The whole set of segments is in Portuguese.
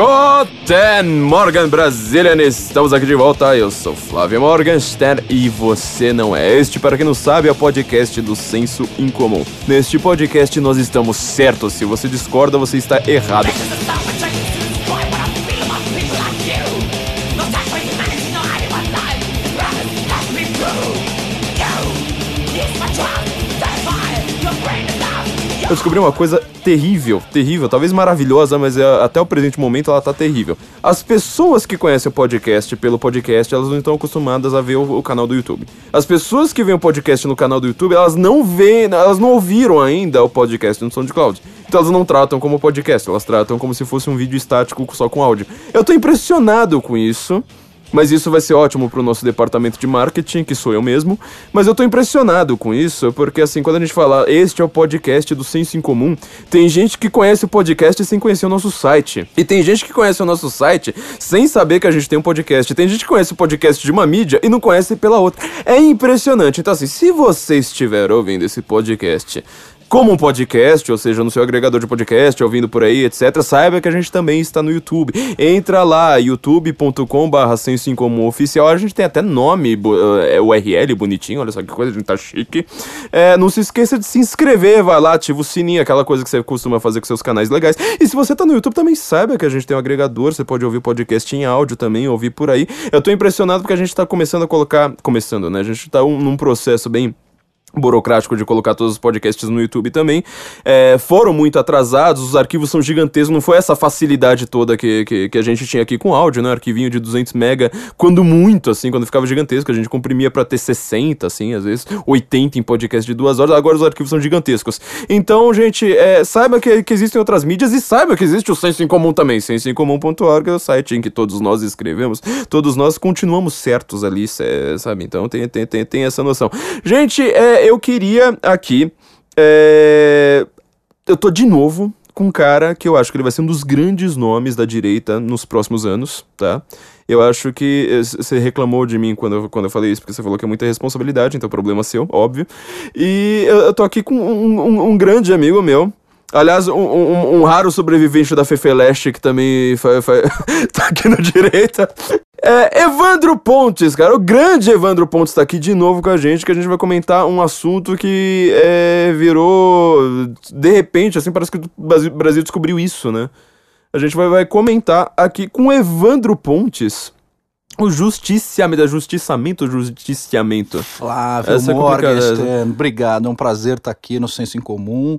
Guten Morgan Brazilian, estamos aqui de volta. Eu sou Flávio Morgenstern e você não é. Este, para quem não sabe, é o podcast do Senso Incomum. Neste podcast nós estamos certos. Se você discorda, você está errado. Eu descobri uma coisa terrível, terrível, talvez maravilhosa, mas é, até o presente momento ela tá terrível. As pessoas que conhecem o podcast pelo podcast, elas não estão acostumadas a ver o, o canal do YouTube. As pessoas que veem o podcast no canal do YouTube, elas não veem, elas não ouviram ainda o podcast no SoundCloud. Então elas não tratam como podcast, elas tratam como se fosse um vídeo estático só com áudio. Eu tô impressionado com isso. Mas isso vai ser ótimo pro nosso departamento de marketing, que sou eu mesmo. Mas eu tô impressionado com isso, porque assim, quando a gente fala este é o podcast do Senso em Comum, tem gente que conhece o podcast sem conhecer o nosso site. E tem gente que conhece o nosso site sem saber que a gente tem um podcast. Tem gente que conhece o podcast de uma mídia e não conhece pela outra. É impressionante. Então assim, se você estiver ouvindo esse podcast como um podcast, ou seja, no seu agregador de podcast, ouvindo por aí, etc., saiba que a gente também está no YouTube. Entra lá, youtube.com/barra oficial. A gente tem até nome, é, URL bonitinho, olha só que coisa, a gente tá chique. É, não se esqueça de se inscrever, vai lá, ativa o sininho, aquela coisa que você costuma fazer com seus canais legais. E se você tá no YouTube, também saiba que a gente tem um agregador, você pode ouvir podcast em áudio também, ouvir por aí. Eu tô impressionado porque a gente tá começando a colocar. Começando, né? A gente tá um, num processo bem burocrático de colocar todos os podcasts no YouTube também, é, foram muito atrasados, os arquivos são gigantescos, não foi essa facilidade toda que, que, que, a gente tinha aqui com áudio, né, arquivinho de 200 mega, quando muito, assim, quando ficava gigantesco, a gente comprimia para ter 60, assim, às vezes 80 em podcast de duas horas, agora os arquivos são gigantescos. Então, gente, é, saiba que, que existem outras mídias e saiba que existe o Senso em Comum também, sensoincomum.org é o site em que todos nós escrevemos, todos nós continuamos certos ali, sabe, então tem, tem, tem, tem essa noção. Gente, é, eu queria aqui. É... Eu tô de novo com um cara que eu acho que ele vai ser um dos grandes nomes da direita nos próximos anos, tá? Eu acho que eh, você reclamou de mim quando eu, quando eu falei isso, porque você falou que é muita responsabilidade, então é problema seu, óbvio. E eu, eu tô aqui com um, um, um grande amigo meu, Aliás, um, um, um, raro sobrevivente da Fefeleste que também tá aqui na direita. É, Evandro Pontes, cara, o grande Evandro Pontes tá aqui de novo com a gente, que a gente vai comentar um assunto que é, virou, de repente, assim, parece que o Brasil descobriu isso, né? A gente vai, vai comentar aqui com Evandro Pontes o justiciamento, justiçamento, justiciamento. Flávio Essa é Morgenstern, obrigado, é um prazer estar aqui no Senso em Comum.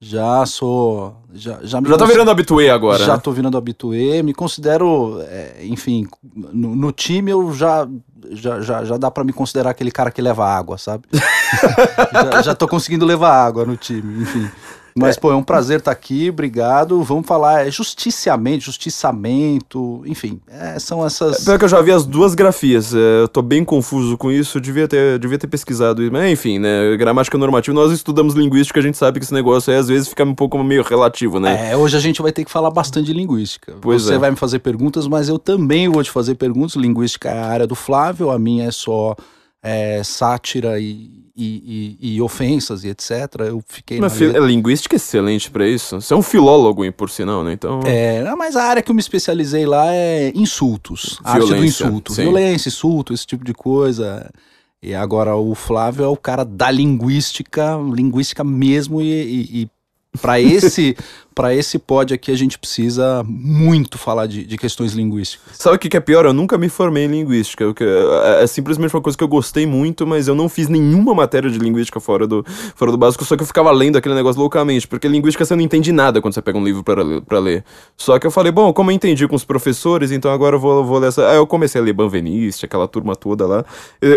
Já sou. Já, já, já tá virando habituê agora. Já né? tô virando habituê. Me considero. É, enfim, no, no, time eu já. Já, já, já dá para me considerar aquele cara que leva água, sabe? já, já tô conseguindo levar água no time, enfim. Mas, é. pô, é um prazer estar tá aqui, obrigado. Vamos falar é justiciamento, justiçamento, enfim, é, são essas. É, pior que eu já vi as duas grafias, é, eu tô bem confuso com isso, devia ter, devia ter pesquisado isso. Mas, enfim, né, gramática normativa, nós estudamos linguística, a gente sabe que esse negócio aí às vezes fica um pouco meio relativo, né? É, hoje a gente vai ter que falar bastante de linguística. Pois Você é. vai me fazer perguntas, mas eu também vou te fazer perguntas. Linguística é a área do Flávio, a minha é só é, sátira e e, e, e, ofensas e etc. Eu fiquei. Mas na... linguística é excelente para isso. Você é um filólogo, por sinal, né? Então. É, mas a área que eu me especializei lá é insultos. Violência, arte do insulto. Sim. Violência, insulto, esse tipo de coisa. E agora o Flávio é o cara da linguística, linguística mesmo, e, e para esse para esse pod aqui a gente precisa muito falar de, de questões linguísticas. Sabe o que, é pior? Eu nunca me formei em linguística. Eu, é, é, simplesmente uma coisa que eu gostei muito, mas eu não fiz nenhuma matéria de linguística fora do, fora do básico, só que eu ficava lendo aquele negócio loucamente, porque linguística você não entende nada quando você pega um livro para ler, pra ler. Só que eu falei, bom, como eu entendi com os professores, então agora eu vou, vou ler essa. Aí eu comecei a ler Banveniste, aquela turma toda lá.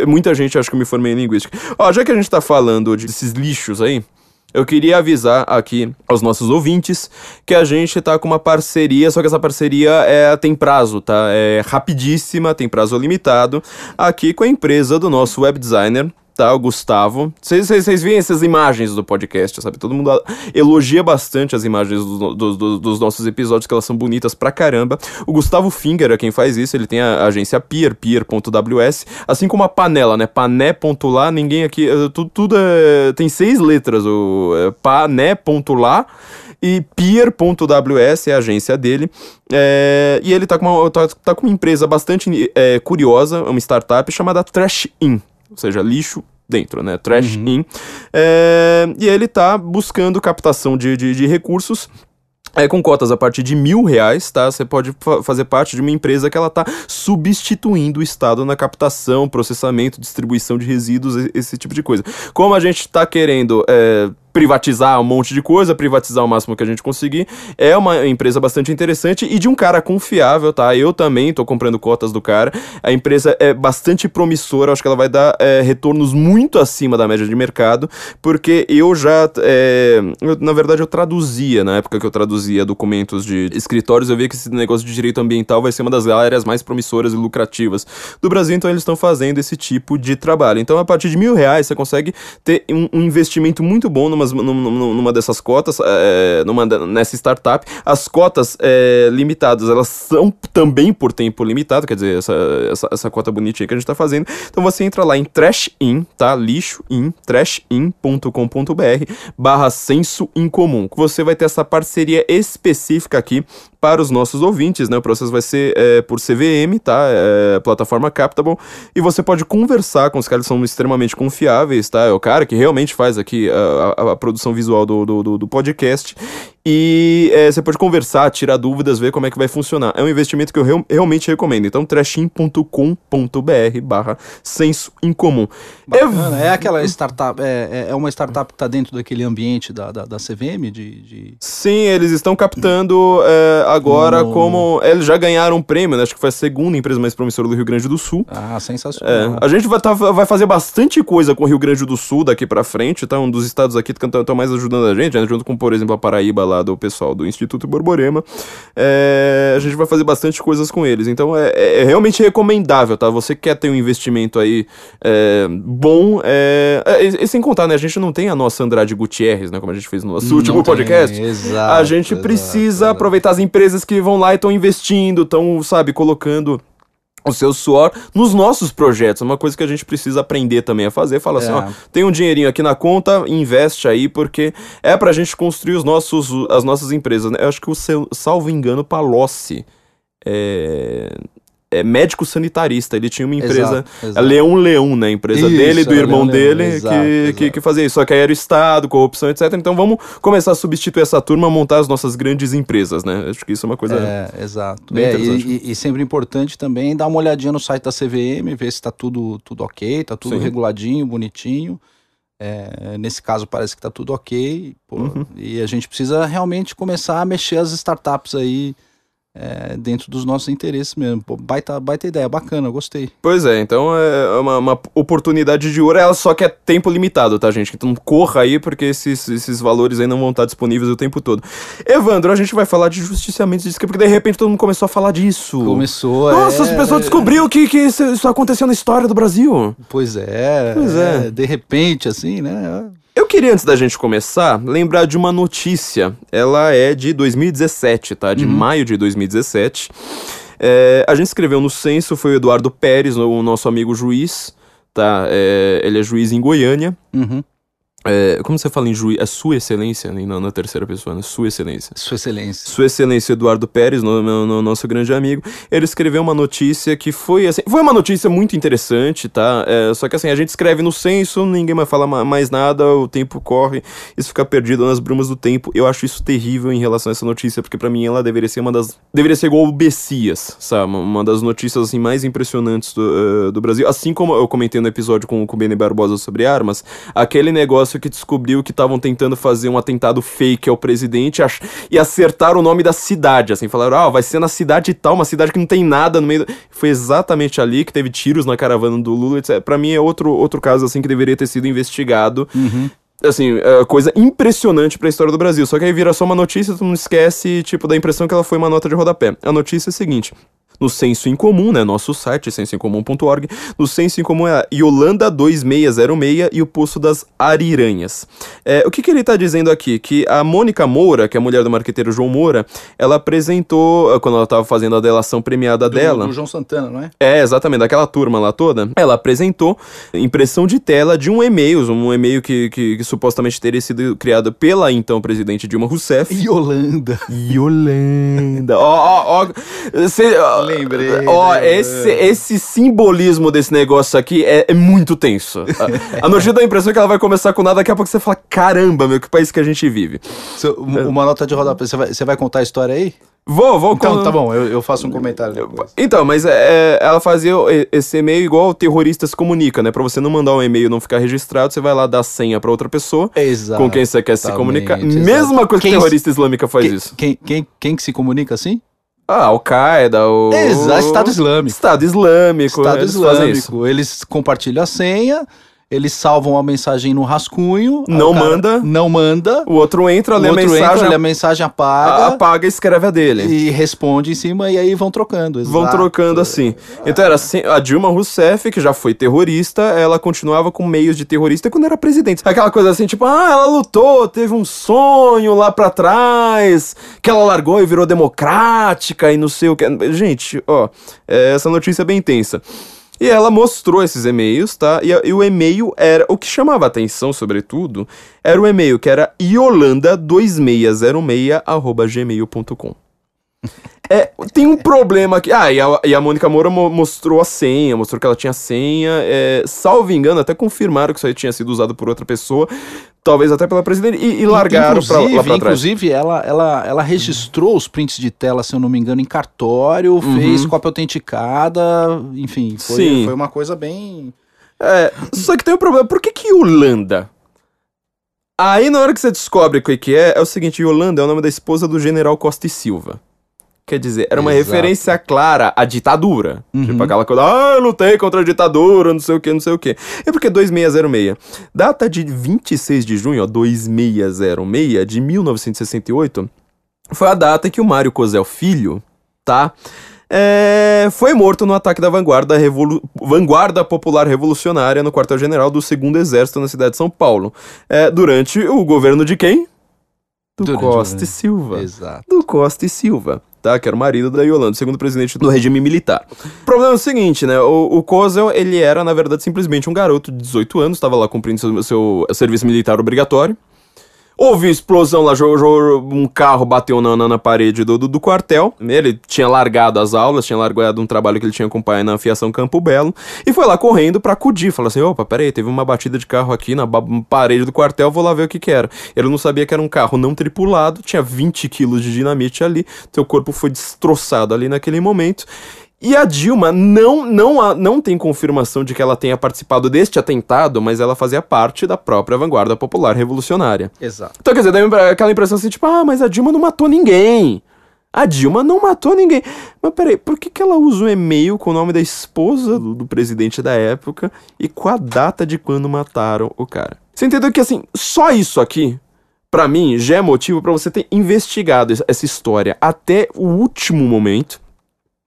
Muita gente acha que eu me formei em linguística. Ó, já que a gente tá falando desses lixos aí. Eu queria avisar aqui aos nossos ouvintes que a gente tá com uma parceria, só que essa parceria é, tem prazo, tá? É rapidíssima, tem prazo limitado, aqui com a empresa do nosso web designer, tá? O Gustavo. Vocês veem essas imagens do podcast, sabe? Todo mundo elogia bastante as imagens do, do, do, dos nossos episódios, que elas são bonitas pra caramba. O Gustavo Finger é quem faz isso, ele tem a agência Peer, peer.ws, assim como a Panela, né? Pané.lá, ninguém aqui. Eh, tudo, tudo é, tem seis letras, o é, pané.lá e Pier.ws é a agência dele. É, e ele tá com, uma, tá, tá com uma empresa bastante é, curiosa, uma startup chamada Trash In, ou seja, lixo dentro, né? Trash uhum. In. É, e ele tá buscando captação de, de, de recursos é, com cotas a partir de mil reais, tá? Você pode fa fazer parte de uma empresa que ela tá substituindo o Estado na captação, processamento, distribuição de resíduos, esse tipo de coisa. Como a gente tá querendo é, privatizar um monte de coisa, privatizar o máximo que a gente conseguir. É uma empresa bastante interessante e de um cara confiável, tá? Eu também tô comprando cotas do cara. A empresa é bastante promissora, acho que ela vai dar é, retornos muito acima da média de mercado, porque eu já, é, eu, na verdade, eu traduzia, na época que eu traduzia documentos de escritórios, eu via que esse negócio de direito ambiental vai ser uma das áreas mais promissoras e lucrativas do Brasil, então eles estão fazendo esse tipo de trabalho. Então, a partir de mil reais, você consegue ter um, um investimento muito bom numa numa, dessas cotas, é, numa, nessa startup, as cotas é, limitadas, elas são também por tempo limitado, quer dizer, essa, essa, essa cota bonitinha que a gente está fazendo. Então você entra lá em trashin, tá? Lixo in, trashin.com.br barra senso incomum. Você vai ter essa parceria específica aqui para os nossos ouvintes, né? O processo vai ser é, por CVM, tá? É, plataforma Captable. E você pode conversar com os caras são extremamente confiáveis, tá? É o cara que realmente faz aqui a, a, a produção visual do, do, do podcast. E é, você pode conversar, tirar dúvidas, ver como é que vai funcionar. É um investimento que eu real, realmente recomendo. Então, trashim.com.br barra senso incomum. Bacana, é, é aquela startup, é, é, é uma startup que está dentro daquele ambiente da, da, da CVM? De, de, Sim, eles estão captando é, agora no... como... Eles já ganharam um prêmio, né? Acho que foi a segunda empresa mais promissora do Rio Grande do Sul. Ah, sensacional. É, a gente vai, tá, vai fazer bastante coisa com o Rio Grande do Sul daqui para frente, tá? Um dos estados aqui que estão mais ajudando a gente, né? junto com, por exemplo, a Paraíba lá do pessoal do Instituto Borborema. É, a gente vai fazer bastante coisas com eles. Então é, é, é realmente recomendável, tá? Você quer ter um investimento aí é, bom. É, é, e, sem contar, né? A gente não tem a nossa Andrade Gutierrez, né? Como a gente fez no nosso não último tem, podcast. Exato, a gente precisa exato. aproveitar as empresas que vão lá e estão investindo, estão, sabe, colocando o seu suor nos nossos projetos. É uma coisa que a gente precisa aprender também a fazer. Fala assim, é. assim, ó, tem um dinheirinho aqui na conta, investe aí, porque é pra gente construir os nossos, as nossas empresas. Né? Eu acho que o seu, salvo engano, Palocci. É, é, médico sanitarista. Ele tinha uma empresa, exato, exato. Leão Leão, né? A empresa isso, dele, do irmão Leão, dele, Leão, exato, que, que, que, fazia isso. Só que aí era o Estado, corrupção, etc. Então vamos começar a substituir essa turma, montar as nossas grandes empresas, né? Acho que isso é uma coisa. É, exato. É, e, e, sempre importante também dar uma olhadinha no site da CVM, ver se está tudo, tudo ok, tá tudo Sim. reguladinho, bonitinho. É, nesse caso parece que está tudo ok. Pô, uhum. E a gente precisa realmente começar a mexer as startups aí é, dentro dos nossos interesses mesmo. Pô, baita, baita ideia, bacana, gostei. Pois é, então é uma, uma, oportunidade de ouro, ela só que é tempo limitado, tá, gente? Então corra aí, porque esses, esses valores aí não vão estar disponíveis o tempo todo. Evandro, a gente vai falar de justiciamento de porque de repente todo mundo começou a falar disso. Começou, Nossa, é... as pessoas descobriu que, que isso, isso aconteceu na história do Brasil. Pois é. Pois é. é de repente, assim, né? Eu queria, antes da gente começar, lembrar de uma notícia. Ela é de 2017, tá? De uhum. maio de 2017. É, a gente escreveu no censo, foi o Eduardo Pérez, o nosso amigo juiz, tá? É, ele é juiz em Goiânia. Uhum. É, como você fala em juiz? É Sua Excelência, né? na terceira pessoa, né? Sua Excelência. Sua Excelência. Sua Excelência Eduardo Pérez, no, no, no, nosso grande amigo. Ele escreveu uma notícia que foi assim. Foi uma notícia muito interessante, tá? É, só que assim, a gente escreve no censo, ninguém vai falar mais nada, o tempo corre, isso fica perdido nas brumas do tempo. Eu acho isso terrível em relação a essa notícia, porque para mim ela deveria ser uma das. Deveria ser igual o Bessias, sabe? Uma das notícias assim, mais impressionantes do, uh, do Brasil. Assim como eu comentei no episódio com, com o Beni Barbosa sobre armas, aquele negócio negócio que descobriu que estavam tentando fazer um atentado fake ao presidente e acertar o nome da cidade, assim, falaram, ah, vai ser na cidade tal, uma cidade que não tem nada no meio. Foi exatamente ali que teve tiros na caravana do Lula, etc. Pra mim é outro, outro caso, assim, que deveria ter sido investigado. Uhum assim, é coisa impressionante pra história do Brasil. Só que aí vira só uma notícia, tu não esquece, tipo, da impressão que ela foi uma nota de rodapé. A notícia é a seguinte: no Senso em Comum, né? Nosso site, sensoincomum.org. No Senso em Comum é a Yolanda 2606 e o Poço das Ariranhas. É, o que, que ele tá dizendo aqui? Que a Mônica Moura, que é a mulher do marqueteiro João Moura, ela apresentou, quando ela tava fazendo a delação premiada Do, dela. do João Santana, não é? É, exatamente, daquela turma lá toda. Ela apresentou impressão de tela de um e-mail, um e-mail que, que, que supostamente teria sido criado pela então presidente Dilma Rousseff. Yolanda. Yolanda. Ó, ó, ó. Cê- ó, Lembrei, né, esse, esse simbolismo desse negócio aqui é, é muito tenso. A, a notícia dá a impressão que ela vai começar com nada, daqui a pouco você fala: caramba, meu, que país que a gente vive. Seu- Uma nota de rodapé. Você vai, você vai contar a história aí? Vou, vou Então, com- tá bom, eu, eu faço um comentário depois. Então, mas é, ela fazia esse e-mail igual o terrorista se comunica, né? Pra você não mandar um e-mail e não ficar registrado, você vai lá dar senha pra outra pessoa Exato. com quem você quer se comunicar. exatamente. Mesma coisa que Quem- terrorista islâmica faz Quem, isso. quem, quem, quem que se comunica assim? Ah, Al-Qaeda, o. Exato, Estado Islâmico. Estado Islâmico. Estado eles. Islâmico. Eles compartilham a senha, eles salvam a mensagem no rascunho. Não manda. Não manda. O outro entra, O lê a outro mensagem, entra, lê a mensagem apaga. a- apaga e escreve a dele. E responde em cima e aí vão trocando. Vão exato. trocando assim. Então era assim, a Dilma Rousseff, que já foi terrorista, ela continuava com meios de terrorista quando era presidente. Aquela coisa assim, tipo, ah, ela lutou, teve um sonho lá pra trás, que ela largou e virou democrática e não sei o que. Gente, ó, é, essa notícia é bem intensa. E ela mostrou esses e-mails, tá? E, e o e-mail era. O que chamava atenção, sobretudo, era o e-mail que era iolanda2606.gmail.com. É, tem um problema aqui. Ah, e a, e a Mônica Moura mo- mostrou a senha, mostrou que ela tinha senha. É, salvo engano, até confirmaram que isso aí tinha sido usado por outra pessoa, talvez até pela presidente, e, e largaram pra, lá inclusive, pra trás. inclusive ela, ela, ela registrou os prints de tela, se eu não me engano, em cartório, fez cópia autenticada, enfim, foi, Uhum. Sim. foi uma coisa bem. É, só que tem um problema. Por que que Yolanda? Aí na hora que você descobre o que que é, é o seguinte, Yolanda é o nome da esposa do general Costa e Silva. Quer dizer, era uma Exato. referência clara à ditadura. Uhum. Tipo aquela coisa, ah, eu lutei contra a ditadura, não sei o que, não sei o que. É porque 2606. Data de 26 de junho, ó, 2606 de 1968, foi a data que o Mário Cosel Filho, tá? é, foi morto no ataque da vanguarda, revolu- vanguarda Popular Revolucionária no quartel-general do 2 Exército na cidade de São Paulo. É, durante o governo de quem? Do Durante Costa e Silva Exato. do Costa e Silva, tá? Que era o marido da Yolanda, segundo presidente do regime militar. O problema é o seguinte, né? O, o Kozel, ele era, na verdade, simplesmente um garoto de 18 anos, estava lá cumprindo seu, seu serviço militar obrigatório. Houve explosão lá, um carro bateu na, na, parede do, do, do quartel. Ele tinha largado as aulas, tinha largado um trabalho que ele tinha com o pai na afiação Campo Belo. E foi lá correndo pra acudir. Falou assim: opa, peraí, teve uma batida de carro aqui na parede do quartel, vou lá ver o que que era. Ele não sabia que era um carro não tripulado, tinha 20 quilos de dinamite ali. Seu corpo foi destroçado ali naquele momento. E a Dilma não, não, não tem confirmação de que ela tenha participado deste atentado, mas ela fazia parte da própria vanguarda popular revolucionária. Exato. Então, quer dizer, dá aquela impressão assim, tipo, ah, mas a Dilma não matou ninguém. A Dilma não matou ninguém. Mas peraí, por que, que ela usa um e-mail com o nome da esposa do, do presidente da época e com a data de quando mataram o cara? Você entendeu que, assim, só isso aqui, pra mim, já é motivo pra você ter investigado es- essa história até o último momento.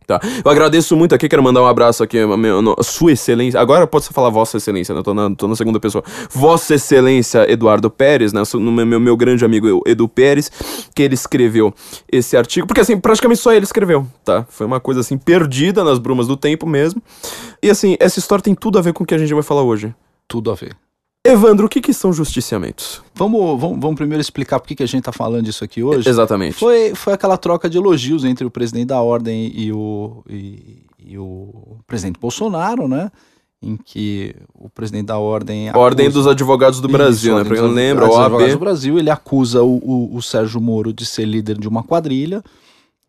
Tá. Eu agradeço muito aqui, quero mandar um abraço aqui, a Sua Excelência. Agora pode falar Vossa Excelência, né? Tô na, tô na segunda pessoa. Vossa Excelência Eduardo Pérez, né? No meu, meu, meu grande amigo Edu Pérez, que ele escreveu esse artigo. Porque, assim, praticamente só ele escreveu, tá? Foi uma coisa, assim, perdida nas brumas do tempo mesmo. E, assim, essa história tem tudo a ver com o que a gente vai falar hoje. Tudo a ver. Evandro, o que, que são justiciamentos? Vamos, vamos, vamos primeiro explicar por que, a gente tá falando disso aqui hoje. Exatamente. Foi, foi aquela troca de elogios entre o presidente da ordem e o, e, e o presidente Bolsonaro, né? Em que o presidente da ordem. Ordem acusa- dos Advogados do Isso, Brasil, né? Ordem quem dos não lembra, Advogados do. Brasil, ele acusa o, o, o Sérgio Moro de ser líder de uma quadrilha.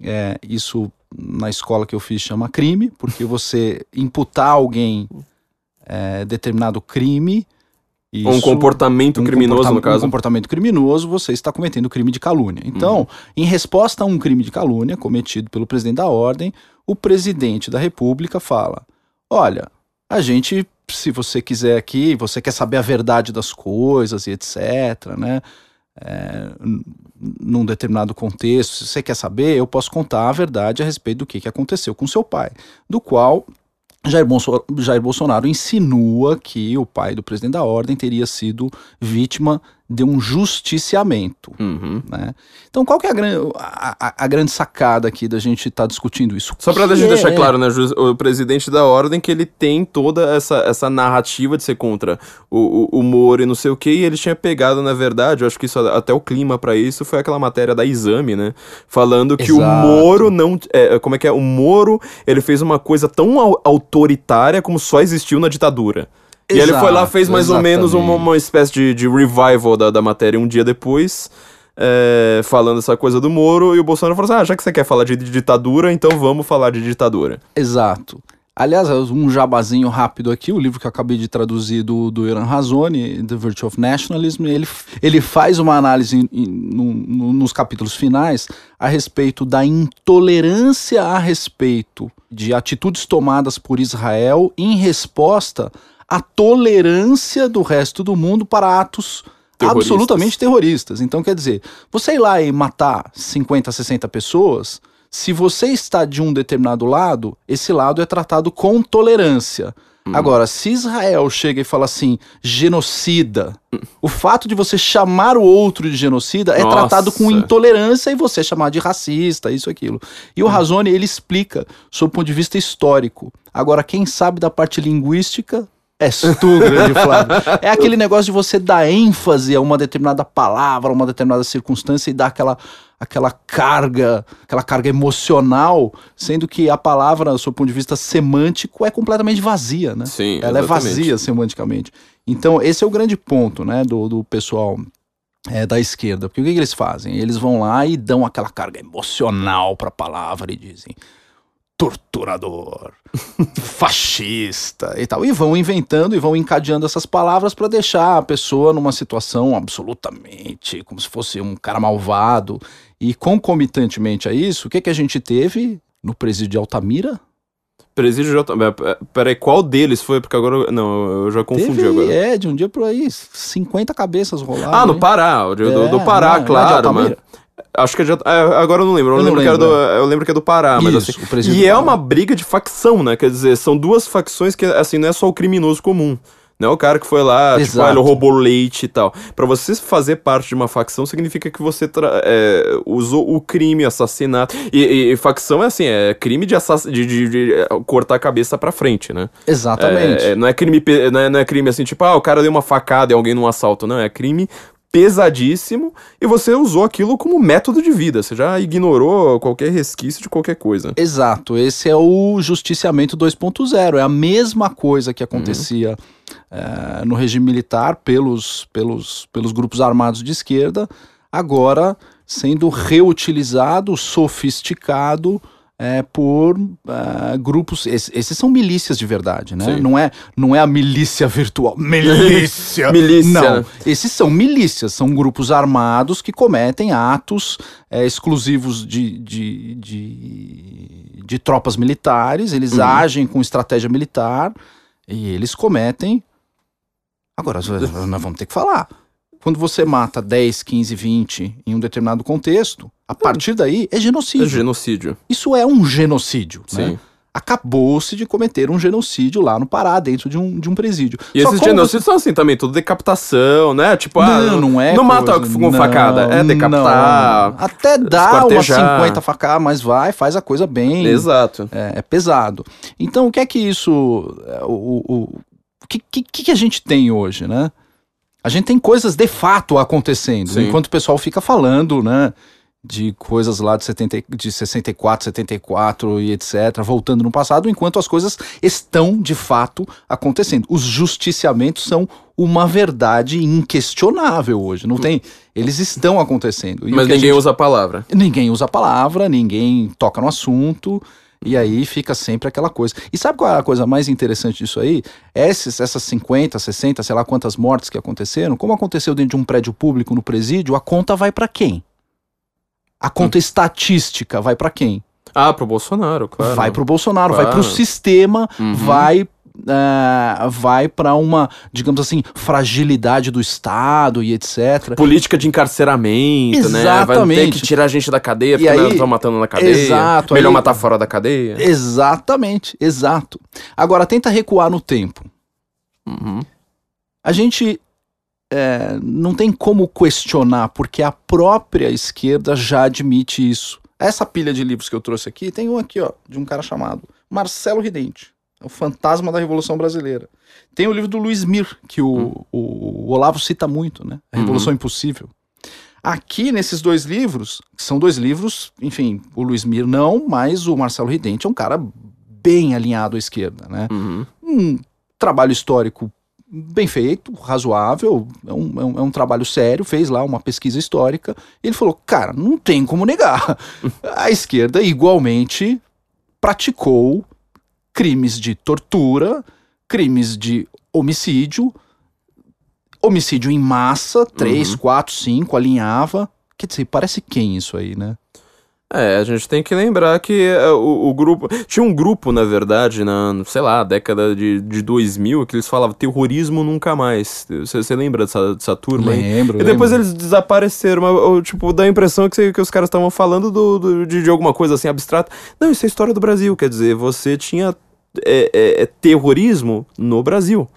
É, isso na escola que eu fiz chama crime, porque você imputar a alguém é, determinado crime. Um isso- comportamento um criminoso, comporta- no caso. Um comportamento criminoso, você está cometendo crime de calúnia. Então, Uhum. em resposta a um crime de calúnia cometido pelo presidente da ordem, o presidente da república fala: olha, a gente, se você quiser aqui, você quer saber a verdade das coisas e etc., né? é, num determinado contexto, se você quer saber, eu posso contar a verdade a respeito do que, que aconteceu com seu pai, do qual Jair, Bolso Jair Bolsonaro insinua que o pai do presidente da ordem teria sido vítima de um justiciamento. Uhum. Né? Então, qual que é a, gran a, a, grande sacada aqui da gente estar tá discutindo isso? Só para a gente é... deixar claro, né, o presidente da ordem que ele tem toda essa, essa narrativa de ser contra o, o, o Moro e não sei o que, e ele tinha pegado, na verdade, eu acho que isso até o clima para isso foi aquela matéria da Exame, né? Falando que Exato. o Moro não. É, como é que é? O Moro, ele fez uma coisa tão autoritária como só existiu na ditadura. Exato, e ele foi lá, fez mais exatamente. ou menos uma, uma espécie de, de revival da, da matéria um dia depois. É, falando essa coisa do Moro, e o Bolsonaro falou assim: ah, já que você quer falar de ditadura, então vamos falar de ditadura. Exato. Aliás, um jabazinho rápido aqui, o livro que eu acabei de traduzir do, do Iran Razoni, The Virtue of Nationalism, ele, ele faz uma análise in, in, no, no, nos capítulos finais a respeito da intolerância a respeito de atitudes tomadas por Israel em resposta a tolerância do resto do mundo para atos terroristas. absolutamente terroristas. Então, quer dizer, você ir lá e matar 50, 60 pessoas, se você está de um determinado lado, esse lado é tratado com tolerância. Hum. Agora, se Israel chega e fala assim, genocida, hum. o fato de você chamar o outro de genocida é Nossa. tratado com intolerância e você chamar de racista, isso, aquilo. E o hum. Razone, ele explica, sob o ponto de vista histórico. Agora, quem sabe da parte linguística És tu, grande Flávio. É aquele negócio de você dar ênfase a uma determinada palavra, a uma determinada circunstância e dar aquela, aquela carga, aquela carga emocional, sendo que a palavra, do seu ponto de vista semântico, é completamente vazia, né? Sim, Ela exatamente. é vazia semanticamente. Então, esse é o grande ponto, né, do, do pessoal é, da esquerda. Porque o que, que eles fazem? Eles vão lá e dão aquela carga emocional para a palavra e dizem torturador, fascista e tal. E vão inventando e vão encadeando essas palavras para deixar a pessoa numa situação absolutamente como se fosse um cara malvado. E concomitantemente a isso, o que, que a gente teve no presídio de Altamira? Presídio de Altamira. Peraí, qual deles foi? Porque agora. Não, eu já confundi teve, agora. É, de um dia por aí, 50 cabeças rolaram. Ah, no Pará, do, é, do Pará, não, claro, mano. Acho que é de, é, agora eu não lembro. Eu, eu lembro, lembro, que do, é. eu lembro que é do Pará, mas Isso, assim. E é uma briga de facção, né? Quer dizer, são duas facções que, assim, não é só o criminoso comum. Não é o cara que foi lá, Exato. tipo, ah, ele roubou leite e tal. Para você fazer parte de uma facção, significa que você é, usou o crime, assassinato. E, e, facção é assim, é crime de, assass... de, de, de é, cortar a cabeça pra frente, né? Exatamente. É, não, é crime, não, é, não é crime assim, tipo, ah, o cara deu uma facada em alguém num assalto. Não, é crime pesadíssimo e você usou aquilo como método de vida. Você já ignorou qualquer resquício de qualquer coisa. Exato. Esse é o justiciamento 2.0. É a mesma coisa que acontecia é, no regime militar pelos, pelos, pelos grupos armados de esquerda, agora sendo reutilizado, sofisticado é, por uh, grupos. Esses, esses, são milícias de verdade, né? Não é, não é a milícia virtual. Milícia! milícia! Não. Esses são milícias, são grupos armados que cometem atos é, exclusivos de, de, de, de, tropas militares, eles uhum. agem com estratégia militar e eles cometem. Agora, nós vamos ter que falar. Quando você mata 10, 15, 20 em um determinado contexto, a partir daí é genocídio. É genocídio. Isso é um genocídio. Né? Sim. Né? Acabou-se de cometer um genocídio lá no Pará, dentro de um, de um presídio. E Só esses genocídios você... são assim também, tudo decapitação, né? Tipo, não, ah, não é. Não mata com não, facada, é decapitar. Não. Até dá umas 50 facadas, mas vai, faz a coisa bem. Exato. É, é pesado. Então, o que é que isso. É, o, o, o que, que, que a gente tem hoje, né? A gente tem coisas de fato acontecendo, Sim. enquanto o pessoal fica falando, né? de coisas lá de, 70, de 64, 74 e etc., voltando no passado, enquanto as coisas estão de fato acontecendo. Os justiciamentos são uma verdade inquestionável hoje. Não tem. Eles estão acontecendo. E Mas ninguém gente, usa a palavra. Ninguém usa a palavra, ninguém toca no assunto. E aí fica sempre aquela coisa. E sabe qual é a coisa mais interessante disso aí? Esses, essas 50, 60, sei lá quantas mortes que aconteceram, como aconteceu dentro de um prédio público no presídio, a conta vai para quem? A conta hum. estatística vai para quem? Ah, pro Bolsonaro, claro. Vai pro Bolsonaro, claro. vai pro sistema, uhum. vai uh, vai para uma, digamos assim, fragilidade do Estado e etc. Política de encarceramento, Exatamente. né? Vai ter que tirar a gente da cadeia, porque aí- estão matando na cadeia. Exato, Melhor aí- matar fora da cadeia. Exatamente, exato. Agora, tenta recuar no tempo. Uhum. A gente é, não tem como questionar, porque a própria esquerda já admite isso. Essa pilha de livros que eu trouxe aqui, tem um aqui, ó, de um cara chamado Marcelo Ridente, o fantasma da Revolução Brasileira. Tem o livro do Luiz Mir, que o, o, o Olavo cita muito, né? A Revolução Impossível. Aqui, nesses dois livros, que são dois livros, enfim, o Luiz Mir não, mas o Marcelo Ridente é um cara bem alinhado à esquerda, né? Uhum. um trabalho histórico bem feito, razoável, é um, é um- é um trabalho sério, fez lá uma pesquisa histórica. Ele falou: cara, não tem como negar. A esquerda igualmente praticou crimes de tortura, crimes de homicídio, homicídio em massa, três, Uhum. quatro, cinco, alinhava. Quer dizer, parece quem isso aí, né? É, a gente tem que lembrar que é, o, o grupo. Tinha um grupo, na verdade, na, sei lá, década de, de 2000, que eles falavam terrorismo nunca mais. Você lembra dessa, dessa turma aí? Lembro. E depois lembro. eles desapareceram, mas, eu, tipo, dá a impressão que, que os caras estavam falando do, do- de, de alguma coisa assim abstrata. Não, isso é história do Brasil, quer dizer, você tinha é, é, é, terrorismo no Brasil.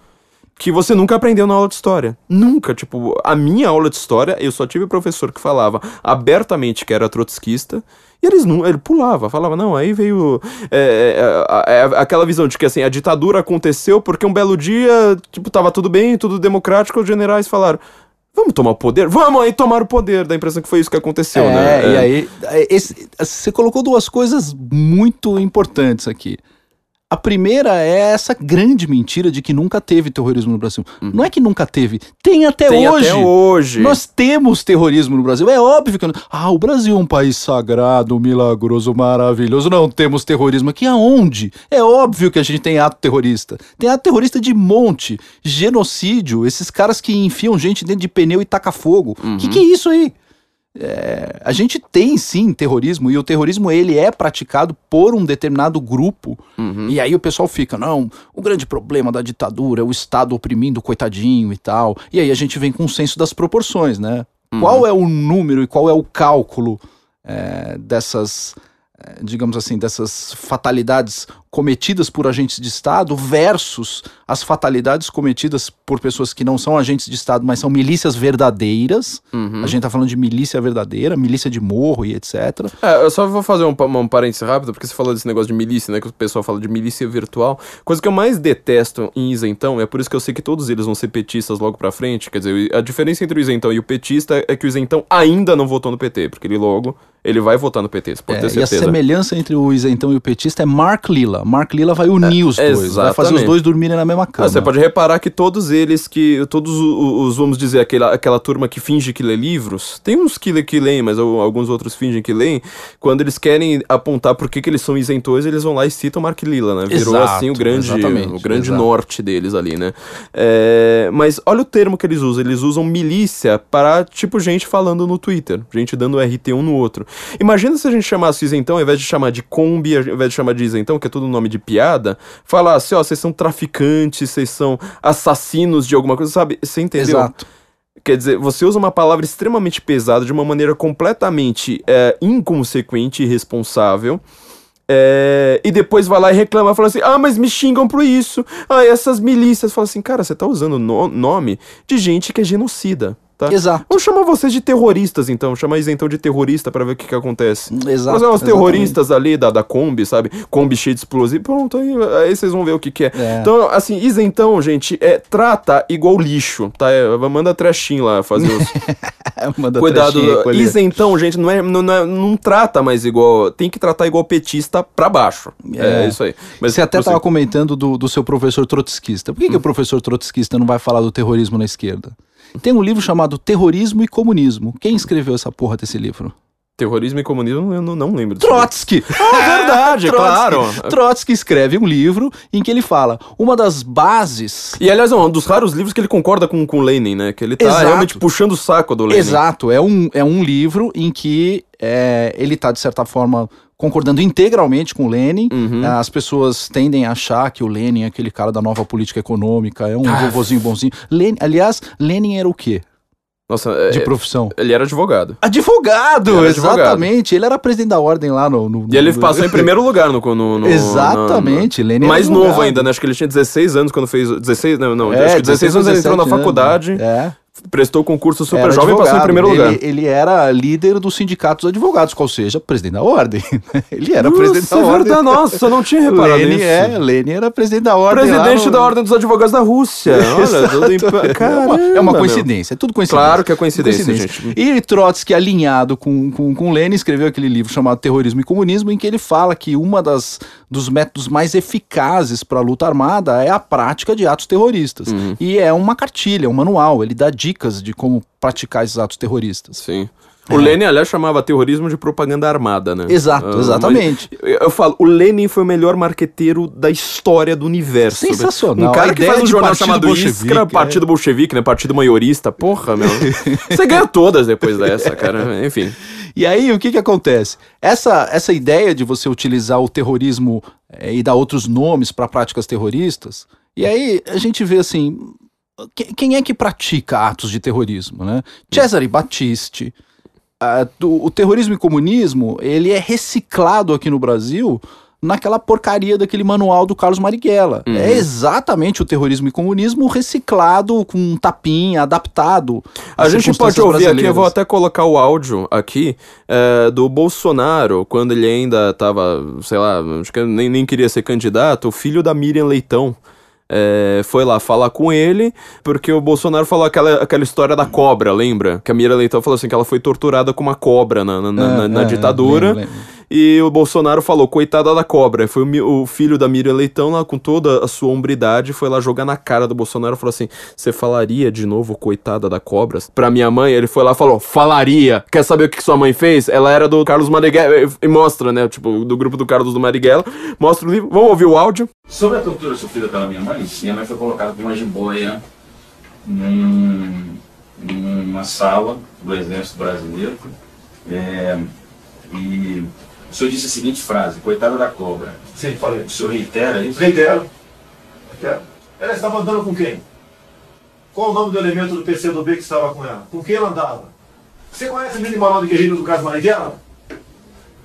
Que você nunca aprendeu na aula de história. Nunca. Tipo, a minha aula de história, eu só tive professor que falava abertamente que era trotskista. E eles não, ele pulava, falava, não, aí veio é, é, é, é, aquela visão de que assim, a ditadura aconteceu porque um belo dia, tipo, tava tudo bem, tudo democrático, os generais falaram, vamos tomar o poder? Vamos aí tomar o poder, dá a impressão que foi isso que aconteceu, é, né? E aí, é, esse- você colocou duas coisas muito importantes aqui. A primeira é essa grande mentira de que nunca teve terrorismo no Brasil. Não é que nunca teve, tem até Tem hoje. até hoje. Nós temos terrorismo no Brasil. É óbvio que. não- Ah, o Brasil é um país sagrado, milagroso, maravilhoso. Não temos terrorismo aqui. Aonde? É óbvio que a gente tem ato terrorista. Tem ato terrorista de monte. Genocídio. Esses caras que enfiam gente dentro de pneu e taca fogo. O que, que é isso aí? É, a gente tem sim terrorismo e o terrorismo ele é praticado por um determinado grupo Uhum. e aí o pessoal fica, não, o grande problema da ditadura é o Estado oprimindo o coitadinho e tal. E aí a gente vem com o senso das proporções, né? Qual é o número e qual é o cálculo é, dessas, é, digamos assim, dessas fatalidades cometidas por agentes de Estado versus as fatalidades cometidas por pessoas que não são agentes de Estado, mas são milícias verdadeiras. Uhum. A gente tá falando de milícia verdadeira, milícia de morro e etc. É, eu só vou fazer um, um parênteses rápido, porque você falou desse negócio de milícia, né? Que o pessoal fala de milícia virtual. Coisa que eu mais detesto em isentão, é por isso que eu sei que todos eles vão ser petistas logo pra frente. Quer dizer, a diferença entre o isentão e o petista é que o isentão ainda não votou no PT, porque ele logo, ele vai votar no PT, você pode É, ter e a certeza. semelhança entre o isentão e o petista é Mark Lilla. Mark Lilla vai unir os dois, vai fazer os exatamente. dois dormirem na mesma Ah, cama. você pode reparar que todos eles que. Todos os, vamos dizer, aquela, aquela turma que finge que lê livros. Tem uns que, lê- que leem, mas al- alguns outros fingem que leem. Quando eles querem apontar por que, que eles são isentores, eles vão lá e citam Mark Lilla, né? Virou Exato, assim o grande, exatamente, o grande exato. norte deles ali, né? É, mas olha o termo que eles usam. Eles usam milícia para, tipo, gente falando no Twitter. Gente dando RT um no outro. Imagina se a gente chamasse isentão, ao invés de chamar de Kombi, ao invés de chamar de isentão, que é tudo nome de piada, falasse, ó, vocês são traficantes, vocês são assassinos de alguma coisa, sabe? Você entendeu? Exato. Quer dizer, você usa uma palavra extremamente pesada de uma maneira completamente é, inconsequente e irresponsável. é, e depois vai lá e reclama, fala assim: ah, mas me xingam por isso. Ah, essas milícias. Fala assim, cara, você tá usando o no- nome de gente que é genocida, tá? Exato. Vamos chamar vocês de terroristas, então. Chamar isentão de terrorista pra ver o que que acontece. Exato. Mas é os exatamente. terroristas ali da, da Kombi, sabe? Kombi cheio de explosivo. Pronto, aí, aí vocês vão ver o que que é. É. Então, assim, isentão, gente, é, trata igual lixo, tá? É, manda trechinho lá fazer os... Manda Cuidado, isentão, gente, não, é, não, não, é- não trata mais igual... Tem que tratar igual petista pra baixo. É, É. isso aí. Mas Você até estava comentando do, do seu professor trotskista. Por que, que o professor trotskista não vai falar do terrorismo na esquerda? Tem um livro chamado Terrorismo e Comunismo. Quem escreveu essa porra desse livro? Terrorismo e comunismo, eu não, não lembro. Trotsky! Ah, verdade, claro. Trotsky escreve um livro em que ele fala uma das bases E, aliás, é um dos raros livros que ele concorda com, com o Lenin, né? Que ele tá Exato. realmente puxando o saco do Lenin. Exato, é um, é um livro em que é, ele está, de certa forma, concordando integralmente com o Lenin. Uhum. As pessoas tendem a achar que o Lenin é aquele cara da nova política econômica, é um Ah. vovozinho bonzinho. Lenin, aliás, Lenin era o quê? Nossa, é- De profissão? ele era advogado. Advogado, Ele era advogado. exatamente. Ele era presidente da ordem lá no. no- E ele no- passou em primeiro lugar no. no, no Exatamente, no- era Mais advogado. novo ainda, né? Acho que ele tinha 16 anos quando fez. 16, não, não. É, acho que 16 anos ele entrou na 17 anos, faculdade, É. prestou concurso super Era jovem e passou em primeiro lugar. Ele, ele era líder dos sindicatos dos advogados, qual seja, presidente da ordem. ele era Nossa, presidente da é ordem. verdade. Nossa, eu não tinha reparado Lenin, nisso. é, Lenin era presidente da ordem. Presidente no- da Ordem dos Advogados da Rússia. Olha, tudo em... é uma, é uma meu. coincidência, é tudo coincidência. Claro que é coincidência, gente. E Trotsky, alinhado com, com, com Lenin, escreveu aquele livro chamado Terrorismo e Comunismo, em que ele fala que uma das dos métodos mais eficazes para a luta armada é a prática de atos terroristas. Uhum. E é uma cartilha, um manual, ele dá dicas de como praticar esses atos terroristas. Sim. O Lenin, aliás, chamava terrorismo de propaganda armada, né? Exato, Ah, exatamente. Eu eu falo, o Lenin foi o melhor marqueteiro da história do universo. Sensacional. Um cara que faz um jornal partido chamado Iskra, é. Partido Bolchevique, né? Partido maiorista. Porra, meu. Você ganha todas depois dessa, cara. Enfim. E aí, o que que acontece? Essa, essa ideia de você utilizar o terrorismo eh, e dar outros nomes para práticas terroristas, e aí a gente vê assim, quem é que pratica atos de terrorismo, né? Cesare Battisti. ah, do- o terrorismo e comunismo, ele é reciclado aqui no Brasil naquela porcaria daquele manual do Carlos Marighella. Uhum. É exatamente o terrorismo e comunismo reciclado com um tapinha, adaptado. A gente pode ouvir aqui, eu vou até colocar o áudio aqui é, do Bolsonaro, quando ele ainda tava, sei lá, acho que nem, nem queria ser candidato, o filho da Miriam Leitão. É, foi lá falar com ele, porque o Bolsonaro falou aquela, aquela história da cobra, lembra? Que a Miriam Leitão falou assim que ela foi torturada com uma cobra na, na, na- É, na- na é, ditadura. lembro, lembro. E o Bolsonaro falou, coitada da cobra. Foi o, o filho da Miriam Leitão lá com toda a sua hombridade, foi lá jogar na cara do Bolsonaro e falou assim: Você falaria de novo, coitada da cobra? Pra minha mãe, ele foi lá e falou: Falaria. Quer saber o que sua mãe fez? Ela era do Carlos Marighella. E mostra, né? Tipo, do grupo do Carlos do Marighella. Mostra o livro. Vamos ouvir o áudio. Sobre a tortura sofrida pela minha mãe, minha mãe foi colocada com uma jiboia num, numa sala do Exército Brasileiro. É, e o senhor disse a seguinte frase, coitada da cobra. Sim, falei. O senhor reitera isso? Reitero. Reitero. Ela estava andando com quem? Qual o nome do elemento do PCdoB que estava com ela? Com quem ela andava? Você conhece o mini manual de guerrilha do caso Marighella?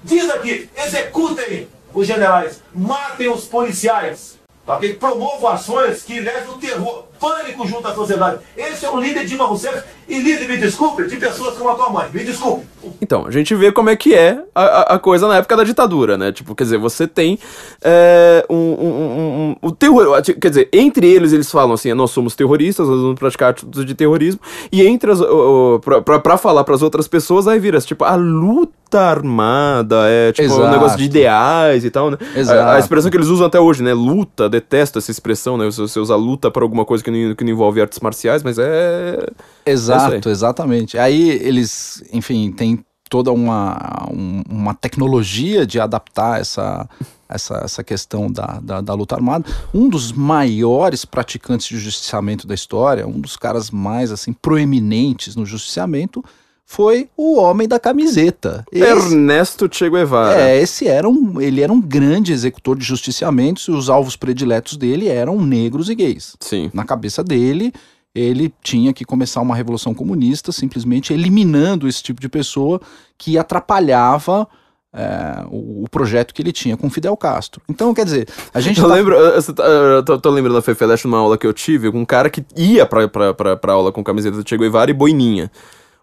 Diz aqui, executem os generais, matem os policiais, tá? promovam ações que levem o terror, pânico junto à sociedade. Esse é o líder Dilma Rousseff e líder, me desculpe, de pessoas como a tua mãe. Me desculpe. Então, a gente vê como é que é a, a- coisa na época da ditadura, né? Tipo, quer dizer, você tem é, um, um- um- um- o terror. Quer dizer, entre eles eles falam assim: nós somos terroristas, nós vamos praticar atos de terrorismo. E entre as. o- o- pra, pra, pra falar pras outras pessoas, aí vira tipo, a luta armada, é tipo um Exato. negócio de ideais e tal, né? A, a expressão que eles usam até hoje, né? Luta, detesto essa expressão, né? Você, você usa luta pra alguma coisa que não, que não envolve artes marciais, mas é. Exato, exatamente. Aí eles, enfim, tem toda uma, um- uma tecnologia de adaptar essa, essa, essa questão da, da, da luta armada. Um dos maiores praticantes de justiciamento da história, um dos caras mais assim proeminentes no justiciamento, foi o homem da camiseta. Esse- Ernesto Che Guevara. é, esse era um, ele era um grande executor de justiciamentos e os alvos prediletos dele eram negros e gays Sim. na cabeça dele, ele tinha que começar uma revolução comunista, simplesmente eliminando esse tipo de pessoa que atrapalhava é, o, o projeto que ele tinha com Fidel Castro. Então, quer dizer, a gente Eu tá- lembro, eu, eu tô, tô, lembrando da Fefeleche numa aula que eu tive com um cara que ia pra, pra, pra, pra aula com camiseta do Che Guevara e boininha.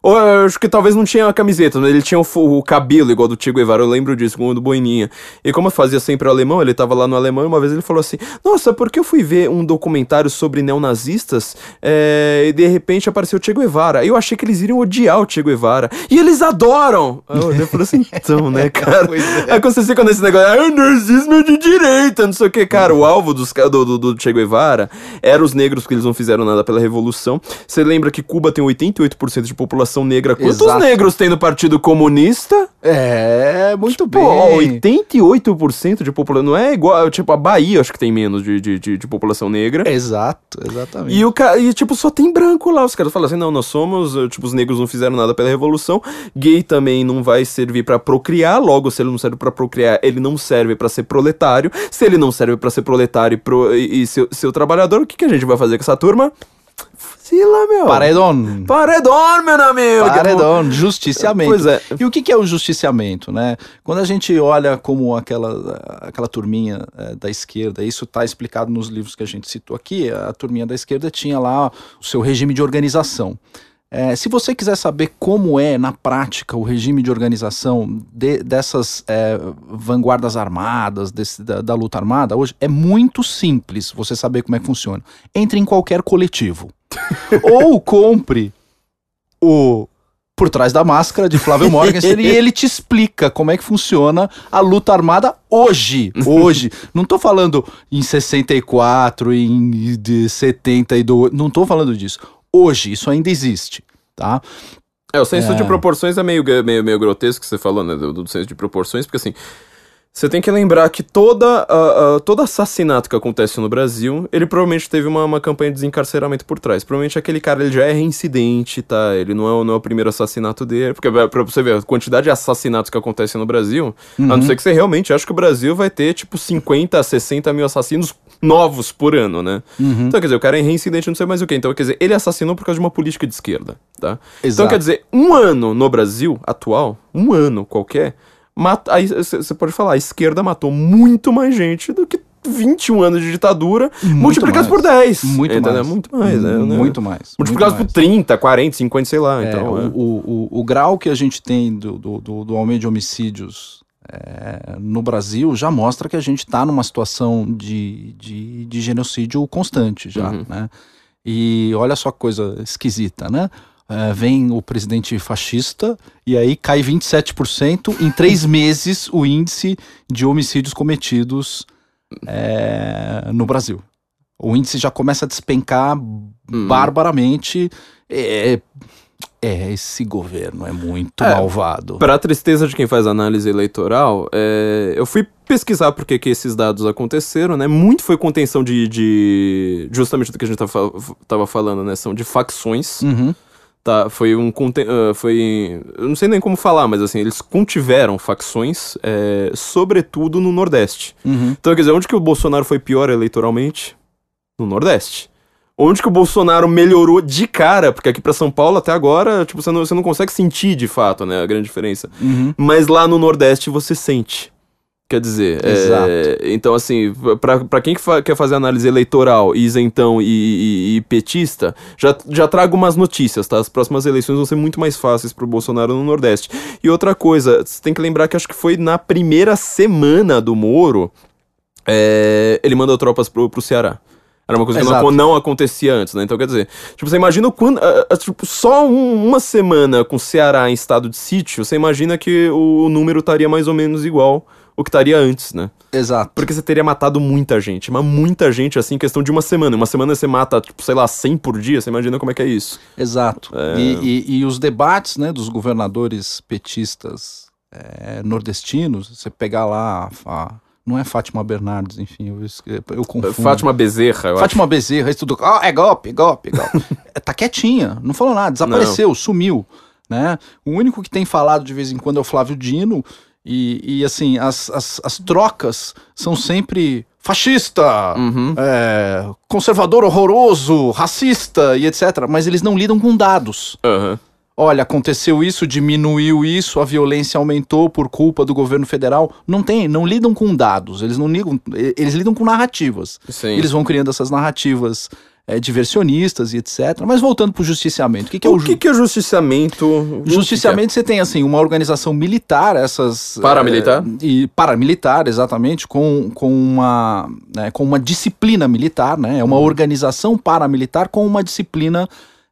Ou eu acho que talvez não tinha a camiseta, mas ele tinha o, o cabelo igual do Che Guevara, eu lembro disso, com o do Boininha. E como eu fazia sempre o alemão, ele tava lá no alemão e uma vez ele falou assim: Nossa, porque eu fui ver um documentário sobre neonazistas é, e de repente apareceu o Che Guevara. Eu achei que eles iriam odiar o Che Guevara. E eles adoram! Aí eu olhei falei assim: Então, né, cara? Pois é. Aí aconteceu quando esse negócio, ah, o nazismo é de direita, não sei o que, cara. O alvo dos, do, do, do Che Guevara era os negros, porque eles não fizeram nada pela revolução. Você lembra que Cuba tem 88% de população população negra. Quantos Exato. negros tem no Partido Comunista? É, muito bem. Pô, 88% de população. Não é igual. Tipo, a Bahia acho que tem menos de, de, de, de população negra. Exato, exatamente. E, o e, tipo, só tem branco lá. Os caras falam assim: não, nós somos. eh, Tipo, os negros não fizeram nada pela revolução. Gay também não vai servir pra procriar. Logo, se ele não serve pra procriar, ele não serve pra ser proletário. Se ele não serve pra ser proletário e, pro... e, e ser o trabalhador, o que, que a gente vai fazer com essa turma? Fuzila, meu. Paredão. Paredão, meu amigo. Paredão, justiciamento. Pois é. E o que, que é o justiciamento, né? Quando a gente olha como aquela, aquela turminha eh, da esquerda, isso está explicado nos livros que a gente citou aqui, a turminha da esquerda tinha lá o seu regime de organização. Eh, se você quiser saber como é, na prática, o regime de organização de- dessas eh, vanguardas armadas, desse- da, da luta armada, hoje, é muito simples você saber como é que funciona. Entre em qualquer coletivo. Ou compre o Por Trás da Máscara de Flávio Morgenstern e ele te explica como é que funciona a luta armada hoje. Hoje. Não tô falando em 64, em de 72. Não tô falando disso. Hoje, isso ainda existe. Tá? É, o senso É. de proporções é meio, meio, meio grotesco que você falou, né? Do, do senso de proporções, porque assim. Você tem que lembrar que toda, ah, ah, todo assassinato que acontece no Brasil, ele provavelmente teve uma, uma campanha de desencarceramento por trás. Provavelmente aquele cara ele já é reincidente, tá? Ele não é, o- não é o primeiro assassinato dele. Porque pra pra você ver, a quantidade de assassinatos que acontecem no Brasil, a não ser que você realmente acha que o Brasil vai ter, tipo, 50, 60 mil assassinos novos por ano, né? Então, quer dizer, o cara é reincidente, não sei mais o que. Então, quer dizer, ele assassinou por causa de uma política de esquerda, tá? Então, Exato. quer dizer, um ano no Brasil atual, um ano qualquer, mata, aí você pode falar, a esquerda matou muito mais gente do que 21 anos de ditadura, multiplicados mais. por 10. Muito entendeu? mais. Muito mais, né? Muito mais. Multiplicados muito por mais. 30, 40, 50, sei lá. É, então, o, é. o, o, o grau que a gente tem do, do, do, do aumento de homicídios é, no Brasil já mostra que a gente está numa situação de, de, de genocídio constante já, Uhum. né? E olha só que coisa esquisita, né? É, vem o presidente fascista e aí cai 27% em três meses o índice de homicídios cometidos é, no Brasil. O índice já começa a despencar barbaramente. É, é, esse governo é muito É, malvado. Pra tristeza de quem faz análise eleitoral, é, eu fui pesquisar por que esses dados aconteceram, né? Muito foi contenção de, de- justamente do que a gente tava, tava falando, né? São de facções. Uhum. Tá, foi um conte- ah, foi eu não sei nem como falar, mas assim, eles contiveram facções, é, sobretudo no Nordeste. Uhum. Então, quer dizer, onde que o Bolsonaro foi pior eleitoralmente? No Nordeste. Onde que o Bolsonaro melhorou de cara? Porque aqui pra São Paulo, até agora, tipo, você não, você não consegue sentir de fato, né, a grande diferença. Uhum. Mas lá no Nordeste você sente. Quer dizer, é, então assim, pra, pra quem que fa- quer fazer análise eleitoral, isentão e, e, e petista, já, já trago umas notícias, tá? As próximas eleições vão ser muito mais fáceis pro Bolsonaro no Nordeste. E outra coisa, você tem que lembrar que acho que foi na primeira semana do Moro, é, ele mandou tropas pro, pro Ceará. Era uma coisa que não, não acontecia antes, né? Então, quer dizer, tipo, você imagina o quando. ah, ah, tipo, só um- uma semana com o Ceará em estado de sítio, você imagina que o número estaria mais ou menos igual o que estaria antes, né? Exato. Porque você teria matado muita gente, mas muita gente, assim, em questão de uma semana. Uma semana você mata, tipo, sei lá, 100 por dia, você imagina como é que é isso. Exato. É. E, e- e os debates né, dos governadores petistas é, nordestinos, você pegar lá a, a- não é Fátima Bernardes, enfim, eu, eu confundo. Fátima Bezerra, eu acho. Fátima Bezerra, isso tudo. Ah, é golpe, golpe, golpe. É, tá quietinha, não falou nada, desapareceu, sumiu. Né? O único que tem falado de vez em quando é o Flávio Dino. E, e, assim, as, as, as trocas são sempre fascista, Uhum. é, conservador horroroso, racista e etc. Mas eles não lidam com dados. Aham. Olha, aconteceu isso, diminuiu isso, a violência aumentou por culpa do governo federal. Não tem, não lidam com dados, eles não ligam, eles lidam com narrativas. Sim. Eles vão criando essas narrativas é, diversionistas e etc. Mas voltando pro justiciamento, o que, que é o, o que, que é justiciamento? Justiciamento você tem assim uma organização militar, essas Paramilitar? é, e paramilitar exatamente com, com uma né, com uma disciplina militar, né? É uma Uhum. organização paramilitar com uma disciplina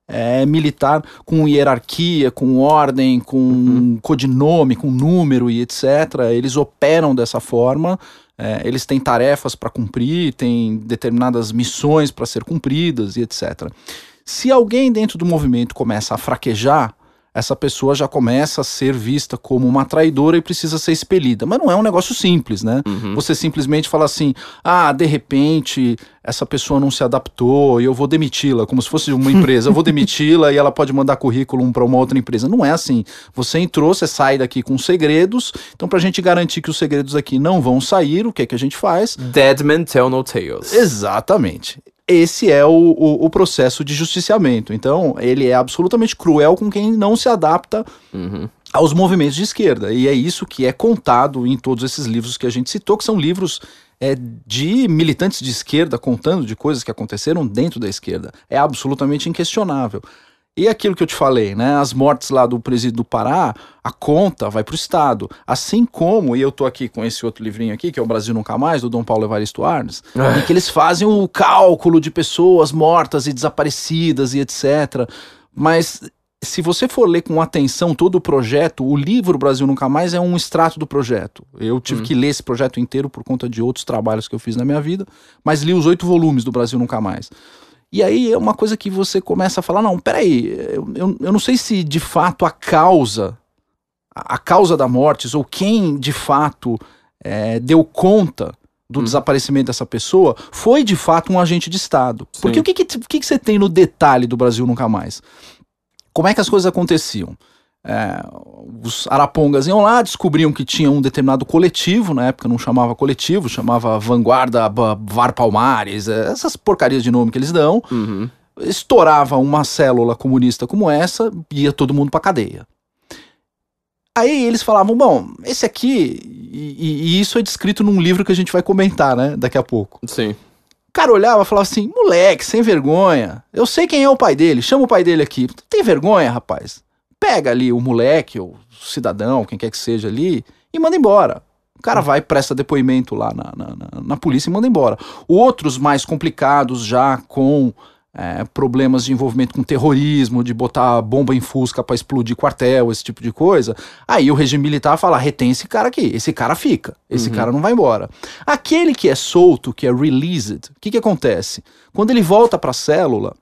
é, militar com hierarquia, com ordem, com Uhum. codinome, com número e etc. Eles operam dessa forma. é, eles têm tarefas para cumprir, têm determinadas missões para ser cumpridas e etc. Se alguém dentro do movimento começa a fraquejar, essa pessoa já começa a ser vista como uma traidora e precisa ser expelida. Mas não é um negócio simples, né? Uhum. Você simplesmente fala assim: ah, de repente essa pessoa não se adaptou e eu vou demiti-la, como se fosse uma empresa. Eu vou demiti-la e ela pode mandar currículo para uma outra empresa. Não é assim. Você entrou, você sai daqui com segredos. Então, para a gente garantir que os segredos aqui não vão sair, o que é que a gente faz? Dead men tell no tales. Exatamente. Esse é o, o, o processo de justiciamento. Então, ele é absolutamente cruel com quem não se adapta Uhum. aos movimentos de esquerda. E é isso que é contado em todos esses livros que a gente citou, que são livros é, de militantes de esquerda contando de coisas que aconteceram dentro da esquerda. É absolutamente inquestionável. E aquilo que eu te falei, né? As mortes lá do presídio do Pará, a conta vai para o Estado. Assim como, e eu tô aqui com esse outro livrinho aqui, que é o Brasil Nunca Mais, do Dom Paulo Evaristo Arnes, em que eles fazem o cálculo de pessoas mortas e desaparecidas e etc. Mas se você for ler com atenção todo o projeto, o livro Brasil Nunca Mais é um extrato do projeto. Eu tive que ler esse projeto inteiro por conta de outros trabalhos que eu fiz na minha vida, mas li os oito volumes do Brasil Nunca Mais. E aí é uma coisa que você começa a falar: não, peraí, eu, eu, eu não sei se de fato a causa, a, a causa da morte, ou quem de fato é, deu conta do desaparecimento dessa pessoa, foi de fato um agente de Estado. Porque Sim. o que, que, que, que você tem no detalhe do Brasil Nunca Mais? Como é que as coisas aconteciam? É, os arapongas iam lá, descobriam que tinha um determinado coletivo, na época não chamava coletivo, chamava Vanguarda Var Palmares, é, essas porcarias de nome que eles dão. Uhum. Estourava uma célula comunista como essa, ia todo mundo pra cadeia. Aí eles falavam, bom, esse aqui, e, e- isso é descrito num livro que a gente vai comentar, né, daqui a pouco. Sim. O cara olhava e falava assim: moleque, sem vergonha. Eu sei quem é o pai dele, chama o pai dele aqui. Tem vergonha, rapaz? Pega ali o moleque, ou o cidadão, quem quer que seja ali, e manda embora. O cara vai, presta depoimento lá na, na, na- na polícia e manda embora. Outros mais complicados, já com é, problemas de envolvimento com terrorismo, de botar bomba em fusca pra explodir quartel, esse tipo de coisa. Aí o regime militar fala: retém esse cara aqui, esse cara fica, esse cara não vai embora. Aquele que é solto, que é released, o que, que acontece? Quando ele volta pra célula,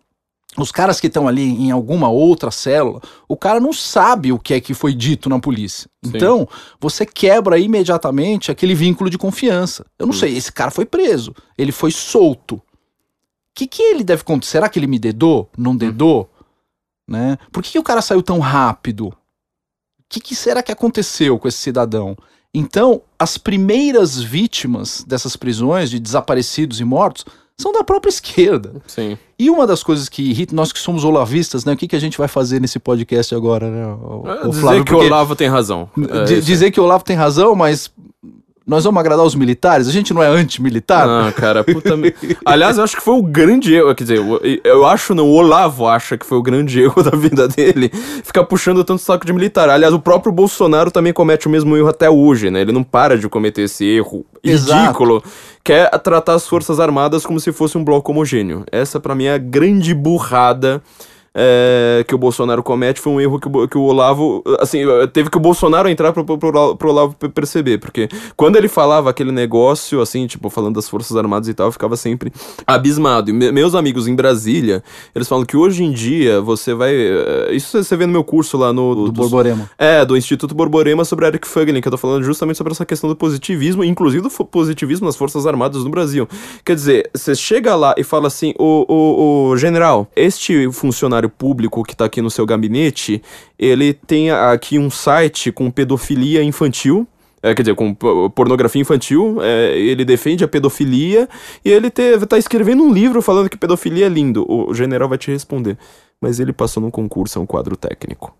os caras que estão ali em alguma outra célula, o cara não sabe o que é que foi dito na polícia. Então, você quebra imediatamente aquele vínculo de confiança. Eu não sei, esse cara foi preso, ele foi solto. O que, que ele deve acontecer? Será que ele me dedou? Não dedou? Né? Por que, que o cara saiu tão rápido? O que, que será que aconteceu com esse cidadão? Então, as primeiras vítimas dessas prisões de desaparecidos e mortos são da própria esquerda. Sim. E uma das coisas que irrita, nós que somos olavistas, né? O que, que a gente vai fazer nesse podcast agora, né? o- É, o dizer Flávio? que o Olavo tem razão. É, dizer que o Olavo tem razão, mas nós vamos agradar os militares? A gente não é anti-militar? Ah, cara, puta. me- Aliás, eu acho que foi o grande erro. Quer dizer, eu, eu acho, não, o Olavo acha que foi o grande erro da vida dele ficar puxando tanto saco de militar. Aliás, o próprio Bolsonaro também comete o mesmo erro até hoje, né? Ele não para de cometer esse erro Exato. ridículo, que é tratar as Forças Armadas como se fosse um bloco homogêneo. Essa, pra mim, é a grande burrada. É, que o Bolsonaro comete foi um erro que o, que o Olavo. Assim, teve que o Bolsonaro entrar pro, pro, pro, pro Olavo pe- perceber. Porque quando ele falava aquele negócio, assim, tipo, falando das Forças Armadas e tal, eu ficava sempre abismado. E me- meus amigos em Brasília, eles falam que hoje em dia você vai. eh, Isso você vê no meu curso lá no. Do dos- Borborema. é, do Instituto Borborema sobre Eric Fögling, que eu tô falando justamente sobre essa questão do positivismo, inclusive do positivismo nas Forças Armadas no Brasil. Quer dizer, você chega lá e fala assim, o, o, o general, este funcionário público que tá aqui no seu gabinete, ele tem aqui um site com pedofilia infantil, é, quer dizer, com po- pornografia infantil, é, ele defende a pedofilia e ele te, tá escrevendo um livro falando que pedofilia é lindo. O general vai te responder, mas ele passou num concurso, é um quadro técnico.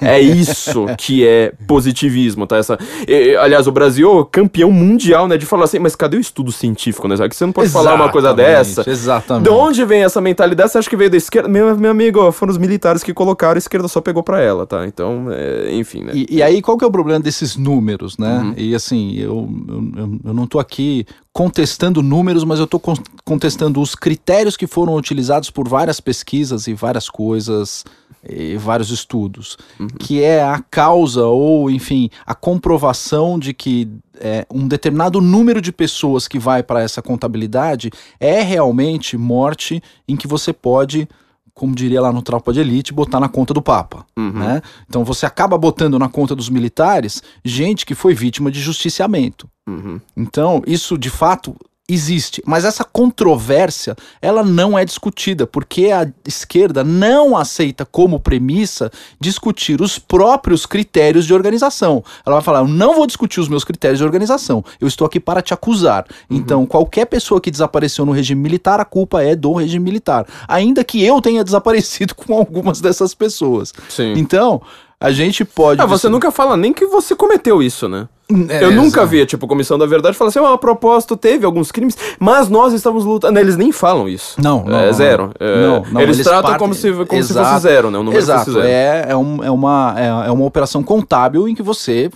É isso que é positivismo, tá? Essa, e- aliás, o Brasil é campeão mundial, né? De falar assim, mas cadê o estudo científico, né? Que você não pode falar uma coisa Exatamente, dessa. Exatamente. De onde vem essa mentalidade? Você acha que veio da esquerda? Meu, meu amigo, foram os militares que colocaram, a esquerda só pegou pra ela, tá? Então, é, enfim, né? E, e aí, qual que é o problema desses números, né? Uhum. E assim, eu, eu- eu não tô aqui contestando números, mas eu con- contestando os critérios que foram utilizados por várias pesquisas e várias coisas, e vários estudos, que é a causa ou, enfim, a comprovação de que é, um determinado número de pessoas que vai para essa contabilidade é realmente morte em que você pode como diria lá no Tropa de Elite, botar na conta do Papa. Uhum. Né? Então você acaba botando na conta dos militares gente que foi vítima de justiciamento. Uhum. Então, isso de fato existe, mas essa controvérsia, ela não é discutida, porque a esquerda não aceita como premissa discutir os próprios critérios de organização. Ela vai falar: "Eu não vou discutir os meus critérios de organização. Eu estou aqui para te acusar". Então, qualquer pessoa que desapareceu no regime militar, a culpa é do regime militar, ainda que eu tenha desaparecido com algumas dessas pessoas. Sim. Então, a gente pode Ah, você nunca fala nem que você cometeu isso, né? É, eu nunca exato. vi, tipo, Comissão da Verdade falar assim, ó, a propósito teve alguns crimes, mas nós estamos lutando. Eles nem falam isso. Não, não, É zero. não. É, Não, não, eles, eles tratam partem- como, se, como se Exato. fosse zero, né? O número Exato, zero. é, é, um- é uma, é, é uma operação contábil em que você,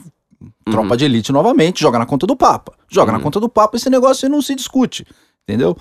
tropa de elite novamente, joga na conta do Papa. Joga na conta do Papa esse negócio e não se discute, entendeu?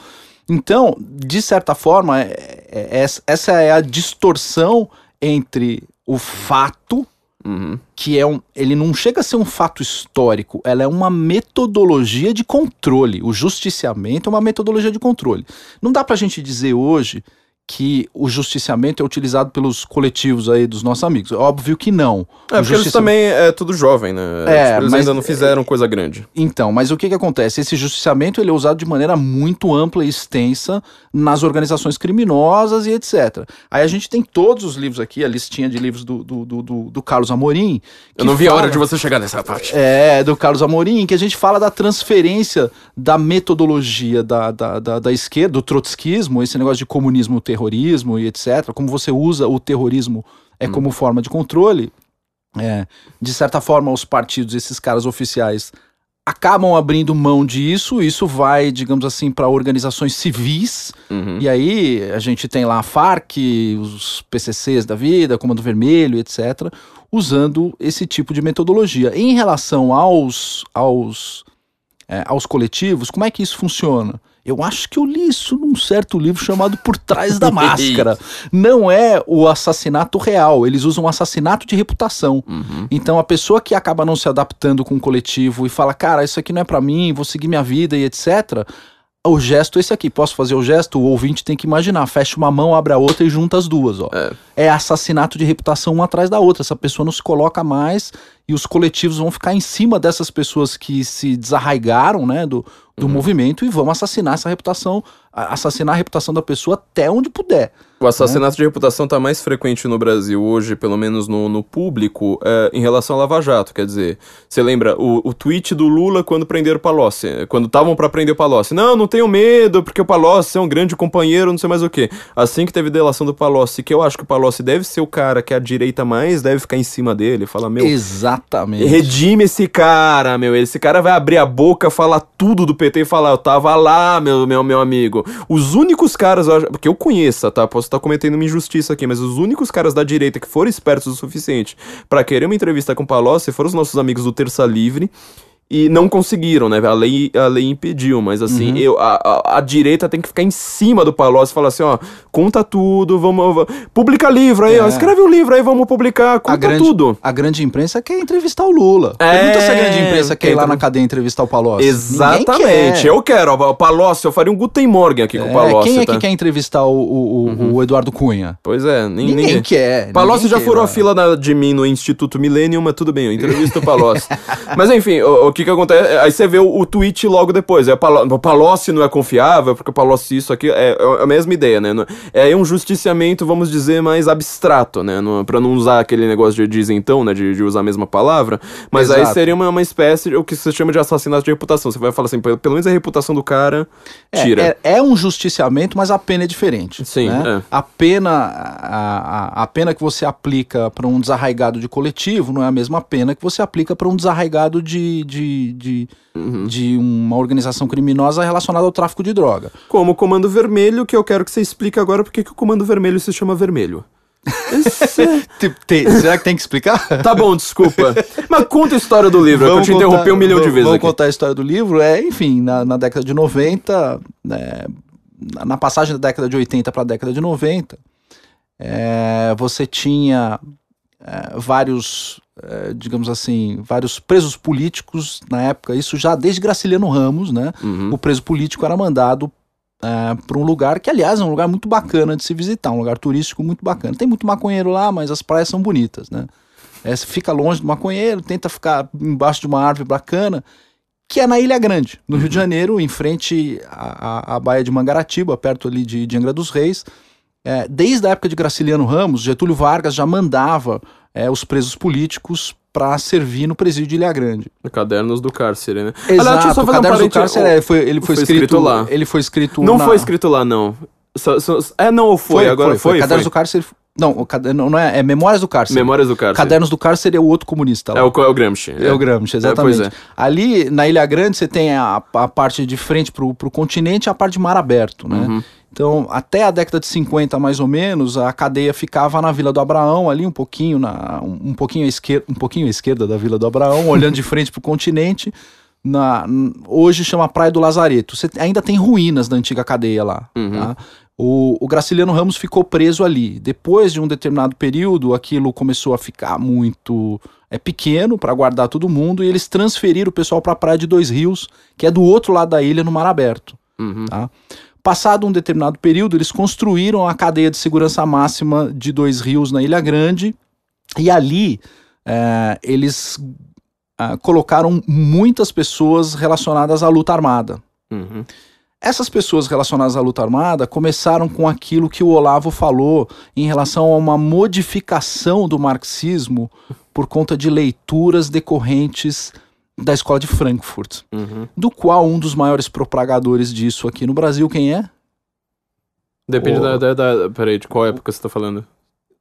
Então, de certa forma, é- é- essa é a distorção entre o fato Uhum. que é um, ele não chega a ser um fato histórico, ela é uma metodologia de controle. O justiciamento é uma metodologia de controle. Não dá pra gente dizer hoje que o justiciamento é utilizado pelos coletivos aí dos nossos amigos. Óbvio que não. É, O porque eles justiça- também é tudo jovem, né? É, Tipo, eles mas- ainda não fizeram coisa grande. Então, mas o que que acontece? Esse justiciamento ele é usado de maneira muito ampla e extensa nas organizações criminosas e etc. Aí a gente tem todos os livros aqui, a listinha de livros do, do, do, do- Carlos Amorim. Eu não vi a hora fala- de você chegar nessa parte. É, do Carlos Amorim, que a gente fala da transferência da metodologia da, da, da, da esquerda, do trotskismo, esse negócio de comunismo, terrorismo e etc. Como você usa o terrorismo é como forma de controle. É, de certa forma, os partidos, esses caras oficiais, acabam abrindo mão disso. Isso vai, digamos assim, para organizações civis. Uhum. E aí a gente tem lá a FARC, os PCCs da vida, Comando Vermelho, etc., usando esse tipo de metodologia. Em relação aos, aos, é, aos coletivos, como é que isso funciona? Eu acho que eu li isso num certo livro chamado Por Trás da Máscara. Não é o assassinato real, eles usam um assassinato de reputação. Uhum. Então a pessoa que acaba não se adaptando com o coletivo e fala, cara, isso aqui não é pra mim, vou seguir minha vida e etc. O gesto é esse aqui, posso fazer o gesto? O ouvinte tem que imaginar, fecha uma mão, abre a outra e junta as duas, ó. É. É assassinato de reputação uma atrás da outra. Essa pessoa não se coloca mais e os coletivos vão ficar em cima dessas pessoas que se desarraigaram, né, do, do movimento e vão assassinar essa reputação, a- assassinar a reputação da pessoa até onde puder. O assassinato de reputação está mais frequente no Brasil hoje, pelo menos no, no público, é, em relação ao Lava Jato. Quer dizer, você lembra o, o tweet do Lula quando prenderam o Palocci? Quando estavam para prender o Palocci. Não, não tenho medo, porque o Palocci é um grande companheiro, não sei mais o quê. Assim que teve delação do Palocci, que eu acho que o Palocci deve ser o cara que a direita mais deve ficar em cima dele, fala, meu, Exatamente. Redime esse cara, meu. Esse cara vai abrir a boca, falar tudo do PT e falar, eu tava lá, meu, meu, meu amigo. Os únicos caras, porque eu conheço, tá? Posso estar cometendo uma injustiça aqui, mas os únicos caras da direita que foram espertos o suficiente pra querer uma entrevista com o Palocci foram os nossos amigos do Terça Livre. E não conseguiram, né? A lei, a lei impediu, mas assim, Uhum. eu, a, a, a direita tem que ficar em cima do Palocci e falar assim, ó, conta tudo, vamos. va- Publica livro aí, ó, É. escreve um livro aí, vamos publicar, A conta grande, tudo. a grande imprensa quer entrevistar o Lula. É, Pergunta se a grande imprensa quer ir lá na cadeia entrevistar o Palocci. Exatamente. Quer. Eu quero. ó, O Palocci, eu faria um Guten Morgen aqui com o É, Palocci. quem é tá? que quer entrevistar o, o- o- o Eduardo Cunha? Pois é, Ninguém, ninguém. quer. Palocci ninguém já quer furou a fila da- de mim no Instituto Millennium, mas tudo bem, eu entrevisto o Palocci. mas enfim, o, o que que acontece? Aí você vê o, o tweet logo depois. É, o Palo- o Palocci não é confiável, porque o Palocci isso aqui é, é a mesma ideia, né? É um justiciamento, vamos dizer, mais abstrato, né? Não, pra não usar aquele negócio de dizentão, né? De, de usar a mesma palavra. Mas aí Exato. seria uma, uma espécie, de- o que se chama de assassinato de reputação. Você vai falar assim, pelo menos a reputação do cara É, tira. É, é um justiciamento, mas a pena é diferente. Sim, né? é. A pena a, a, a pena que você aplica para um desarraigado de coletivo não é a mesma pena que você aplica para um desarraigado de, de, de, Uhum. de uma organização criminosa relacionada ao tráfico de droga. Como o Comando Vermelho, que eu quero que você explique agora porque que o Comando Vermelho se chama Vermelho. É- Te- te- será que tem que explicar? Tá bom, desculpa. Mas conta a história do livro, é que eu te interrompi um milhão de vezes Vamos aqui. contar a história do livro. É, enfim, na, na década de 90, né, na- na passagem da década de 80 para a década de 90, é, você tinha é, vários, é, digamos assim, vários presos políticos na época, isso já desde Graciliano Ramos, né? Uhum. O preso político era mandado para um lugar que, aliás, é um lugar muito bacana de se visitar, um lugar turístico muito bacana. Tem muito maconheiro lá, mas as praias são bonitas, né? É, você fica longe do maconheiro, tenta ficar embaixo de uma árvore bacana, que é na Ilha Grande, no Rio de Janeiro, em frente à, à, à Baía de Mangaratiba, perto ali de, de Angra dos Reis. É, desde a época de Graciliano Ramos, Getúlio Vargas já mandava é, os presos políticos para servir no presídio de Ilha Grande. Cadernos do cárcere, né? Exato, Aliás, fazer um Cadernos do. Cárcere, é, foi, ele foi, foi escrito, escrito lá. Ele foi escrito Não na- foi escrito lá, não. Só- só- é, não, ou foi, agora foi. Cadernos foi. do Cárcere... Não, o caderno, não é, é Memórias do Cárcere. Memórias do cárcere. Cadernos do Cárcere é o outro comunista lá. É o, é o Gramsci. É o Gramsci, exatamente. pois é. Ali na Ilha Grande você tem a, a parte de frente pro, pro continente e a parte de mar aberto, né? Uhum. Então, até a década de 50, mais ou menos, a cadeia ficava na Vila do Abraão, ali um pouquinho, na, um, um pouquinho à esquerda, um pouquinho à esquerda da Vila do Abraão, olhando de frente pro continente. Na, hoje chama Praia do Lazareto. Você ainda tem ruínas da antiga cadeia lá. Uhum. tá? O, o Graciliano Ramos ficou preso ali. Depois de um determinado período, aquilo começou a ficar muito é pequeno para guardar todo mundo e eles transferiram o pessoal para a Praia de Dois Rios, que é do outro lado da ilha, no mar aberto. Uhum. Tá? Passado um determinado período, eles construíram a cadeia de segurança máxima de Dois Rios na Ilha Grande e ali é, eles ah, colocaram muitas pessoas relacionadas à luta armada. Uhum. Essas pessoas relacionadas à luta armada começaram com aquilo que o Olavo falou em relação a uma modificação do marxismo por conta de leituras decorrentes da escola de Frankfurt, Uhum. do qual um dos maiores propagadores disso aqui no Brasil, quem é? Depende O- da, da, da- Peraí, de qual época você tá falando?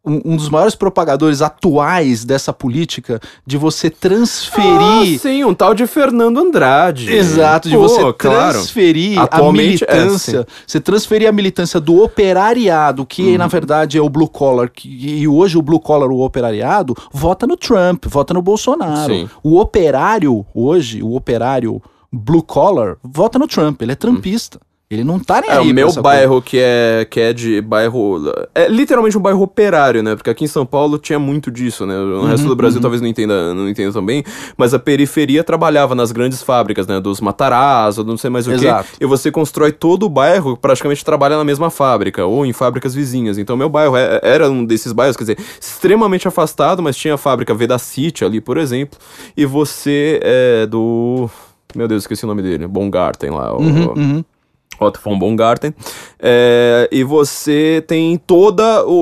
Um, um dos maiores propagadores atuais dessa política de você Ah, transferir. sim, um tal de Fernando Andrade. Exato, de Pô, você claro. transferir a Atualmente é, militância, você transferir a militância do operariado, que Uhum. na verdade é o blue collar, que, e hoje o blue collar, o operariado, vota no Trump, vota no Bolsonaro. Sim. O operário, hoje, o operário blue collar, vota no Trump, ele é trumpista. Ele não tá nem É, aí o pra meu bairro que é, que é de bairro. É literalmente um bairro operário, né? Porque aqui em São Paulo tinha muito disso, né? No Uhum, resto do Brasil talvez não entenda, não entenda também. Mas a periferia trabalhava nas grandes fábricas, né? Dos Matarazzo, não sei mais o Exato. quê. E você constrói todo o bairro, praticamente trabalha na mesma fábrica, ou em fábricas vizinhas. Então meu bairro é- era um desses bairros, quer dizer, extremamente afastado, mas tinha a fábrica Vedacity ali, por exemplo. E você é do. Meu Deus, esqueci o nome dele. Bongarten lá. o- Uhum, uhum. Otto von Baumgarten, é, e você tem toda o,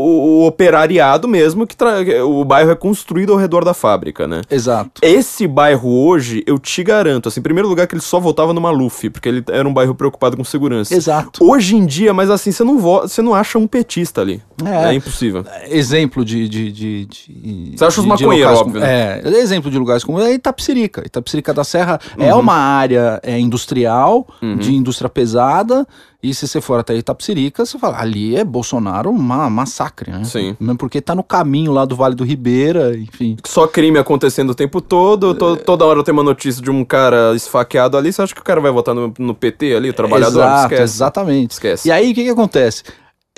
o- operariado mesmo, que o bairro é construído ao redor da fábrica, né? Exato. Esse bairro hoje, eu te garanto, assim, em primeiro lugar que ele só votava no Maluf, porque ele era um bairro preocupado com segurança. Exato. Hoje em dia, mas assim, você não, vo- você não acha um petista ali. É. É, impossível. exemplo de. de, de, de Você acha os maconheiros, óbvio, como- É, exemplo de lugares como é Itapsirica. Itapsirica da Serra Uhum. é uma área é, industrial, de indústria pesada. E se você for até Itapsirica, você fala, ali é Bolsonaro uma massacre, né? Sim. Mesmo porque tá no caminho lá do Vale do Ribeira, enfim. Só crime acontecendo o tempo todo, to- toda hora tem uma notícia de um cara esfaqueado ali, você acha que o cara vai votar no, no PT ali, o trabalhador? Exato, Esquece. exatamente. Esquece. E aí, o que, que acontece?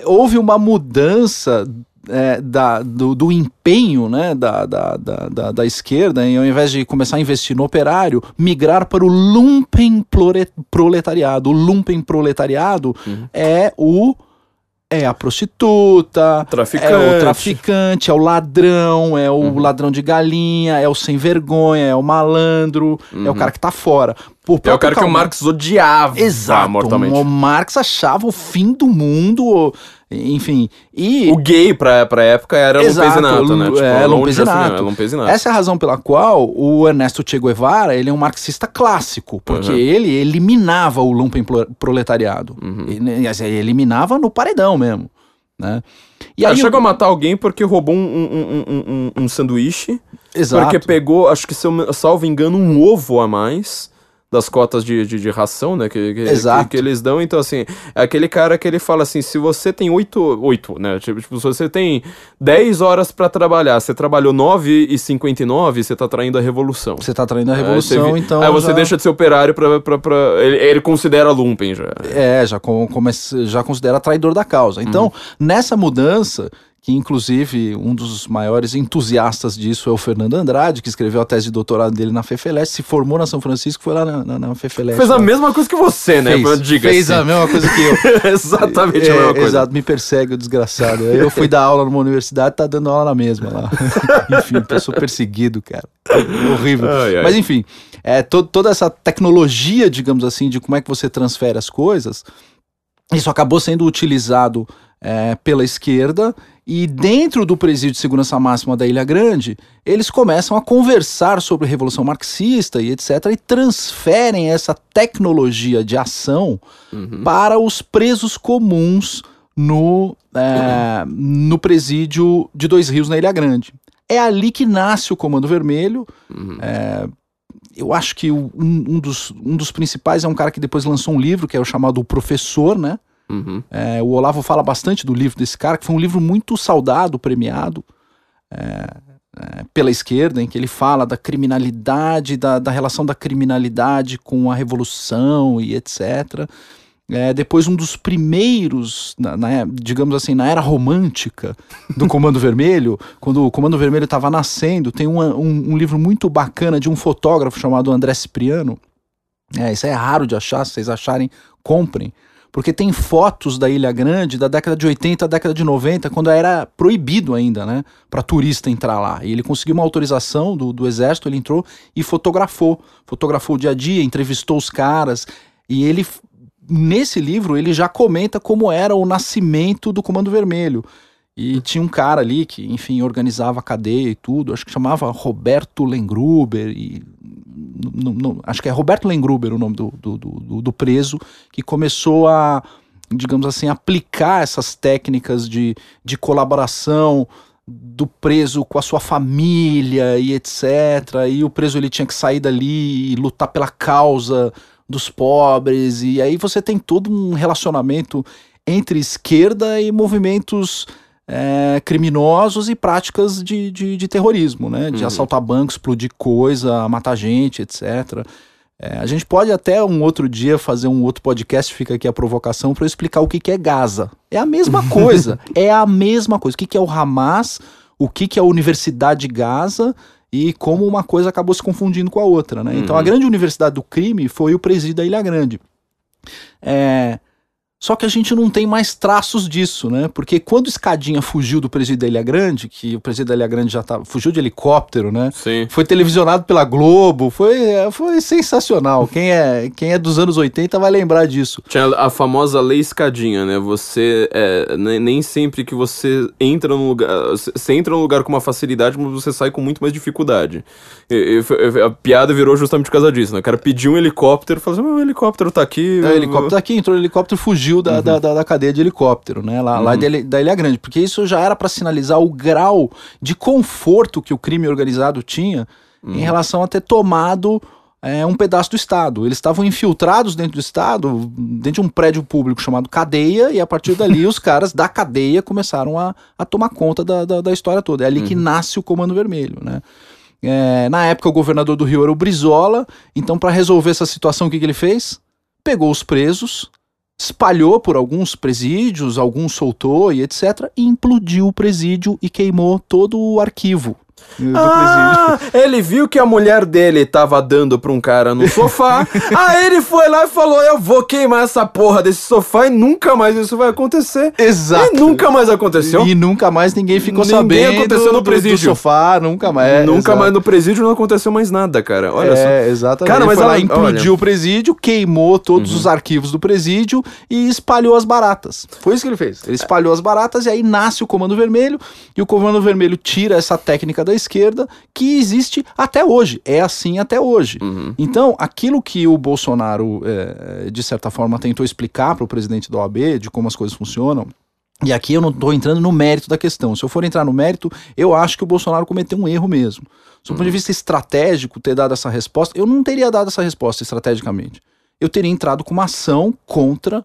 Houve uma mudança é, da, do, do empenho né, da, da, da, da, da esquerda, em ao invés de começar a investir no operário, migrar para o lumpen proletariado. O lumpen proletariado Uhum. é o. É a prostituta, Traficante. é o traficante, é o ladrão, é o Uhum. ladrão de galinha, é o sem vergonha, é o malandro, é o cara que tá fora. Uhum. É o cara que o Marx odiava Exato. mortalmente. O Marx achava o fim do mundo, enfim. E O gay pra, pra época era Exato, né? lu- é, lumpesinato. assim, é, essa é a razão pela qual o Ernesto Che Guevara ele é um marxista clássico, porque Uhum. ele eliminava o lumpen pro- proletariado. Uhum. Ele, ele eliminava no paredão mesmo, né? E Cara, aí, chegou a matar alguém porque roubou um, um, um, um, um sanduíche. exato. Porque pegou, acho que se eu salvo engano, um ovo a mais das cotas de, de, de ração, né? Que, que, Exato. que, que eles dão. Então, assim, é aquele cara que ele fala assim: se você tem oito, oito né? Tipo, tipo, se você tem 10 horas pra trabalhar, você trabalhou 9 e 59, você tá traindo a revolução. Você tá traindo a revolução, você vi- então. Aí você já- deixa de ser operário pra. pra, pra ele, ele considera lumpen já. É, já, com, já considera traidor da causa. Então, Uhum. nessa mudança, que inclusive um dos maiores entusiastas disso é o Fernando Andrade, que escreveu a tese de doutorado dele na FEFELEST, se formou na São Francisco, foi lá na, na, na. Fez a lá. mesma coisa que você, né? Fez, Diga fez a mesma coisa que eu. Exatamente a É, mesma coisa. Exato, me persegue o desgraçado. Eu fui dar aula numa universidade, tá dando aula na mesma lá. enfim, eu sou perseguido, cara. Horrível. Ai, ai. Mas enfim, é, to- toda essa tecnologia, digamos assim, de como é que você transfere as coisas, isso acabou sendo utilizado é, pela esquerda e dentro do presídio de segurança máxima da Ilha Grande, eles começam a conversar sobre Revolução Marxista e etc. e transferem essa tecnologia de ação Uhum. para os presos comuns no, é, no presídio de Dois Rios, na Ilha Grande. É ali que nasce o Comando Vermelho. Uhum. É, eu acho que um, um dos, um dos principais é um cara que depois lançou um livro, que é o chamado O Professor, né? Uhum. É, o Olavo fala bastante do livro desse cara, que foi um livro muito saudado, premiado é, é, pela esquerda, em que ele fala da criminalidade, da, da relação da criminalidade com a revolução e etc. É, depois, um dos primeiros, na, na- digamos assim, na era romântica do Comando Vermelho, quando o Comando Vermelho estava nascendo, tem uma- um, um livro muito bacana de um fotógrafo chamado André Cipriano. É, isso é raro de achar, se vocês acharem, comprem. Porque tem fotos da Ilha Grande da década de 80 à década de 90, quando era proibido ainda, né, para turista entrar lá. E ele conseguiu uma autorização do, do exército, ele entrou e fotografou. Fotografou o dia a dia, entrevistou os caras. E ele, nesse livro, ele já comenta como era o nascimento do Comando Vermelho. E tinha um cara ali que, enfim, organizava a cadeia e tudo, acho que chamava Roberto Lengruber, e n- n- n- acho que é Roberto Lengruber o nome do, do, do, do preso, que começou a, digamos assim, aplicar essas técnicas de, de colaboração do preso com a sua família e etc. E o preso ele tinha que sair dali e lutar pela causa dos pobres, e aí você tem todo um relacionamento entre esquerda e movimentos é, criminosos e práticas de, de, de terrorismo, né? De Uhum. assaltar bancos, explodir coisa, matar gente, etc. É, a gente pode até um outro dia fazer um outro podcast, fica aqui a provocação, para eu explicar o que, que é Gaza. É a mesma coisa, é a mesma coisa. O que, que é o Hamas, o que, que é a Universidade de Gaza e como uma coisa acabou se confundindo com a outra, né? Então a Uhum. grande universidade do crime foi o presídio da Ilha Grande. É, só que a gente não tem mais traços disso, né? Porque quando Escadinha fugiu do presídio da Ilha Grande, que o presídio da Ilha Grande já tava, fugiu de helicóptero, né? Sim. Foi televisionado pela Globo, foi, é, foi sensacional. Quem é, quem é dos anos 80 vai lembrar disso. Tinha a famosa lei escadinha, né? Você é, ne- nem sempre que você entra num lugar. Você entra num lugar com uma facilidade, mas você sai com muito mais dificuldade. E- e a piada virou justamente por causa disso, né? O cara pediu um helicóptero, falou assim: "Meu, o helicóptero tá aqui. É, o helicóptero aqui, entrou o helicóptero, fugiu da, da, da, da cadeia de helicóptero, né? Lá, lá Uhum. da, Ilha- da Ilha Grande. Porque isso já era para sinalizar o grau de conforto que o crime organizado tinha em relação a ter tomado é, um pedaço do Estado. Eles estavam infiltrados dentro do Estado, dentro de um prédio público chamado Cadeia, e a partir dali os caras da cadeia começaram a, a tomar conta da, da, da história toda. É ali que nasce o Comando Vermelho, né? É, na época, o governador do Rio era o Brizola, então, para resolver essa situação, o que, que ele fez? Pegou os presos, espalhou por alguns presídios, alguns soltou e etc., e implodiu o presídio e queimou todo o arquivo. Ah, ele viu que a mulher dele tava dando pra um cara no sofá. aí ele foi lá e falou: Eu vou queimar essa porra desse sofá e nunca mais isso vai acontecer. Exato. E nunca mais aconteceu. E nunca mais ninguém ficou Ninguém sabendo aconteceu no do- do presídio. sofá, nunca mais. é, nunca exato. mais no presídio não aconteceu mais nada, cara. Olha só. é, exatamente. Cara, Ele mas foi lá, ela- implodiu olha. o presídio, queimou todos Uhum. os arquivos do presídio e espalhou as baratas. Foi isso que ele fez. Ele espalhou as baratas e aí nasce o Comando Vermelho e o Comando Vermelho tira essa técnica da esquerda que existe até hoje. É assim até hoje. Uhum. Então, aquilo que o Bolsonaro, é, de certa forma, tentou explicar para o presidente da OAB de como as coisas funcionam. E aqui eu não estou entrando no mérito da questão. Se eu for entrar no mérito, eu acho que o Bolsonaro cometeu um erro mesmo. Do ponto de vista estratégico, ter dado essa resposta, eu não teria dado essa resposta estrategicamente. Eu teria entrado com uma ação contra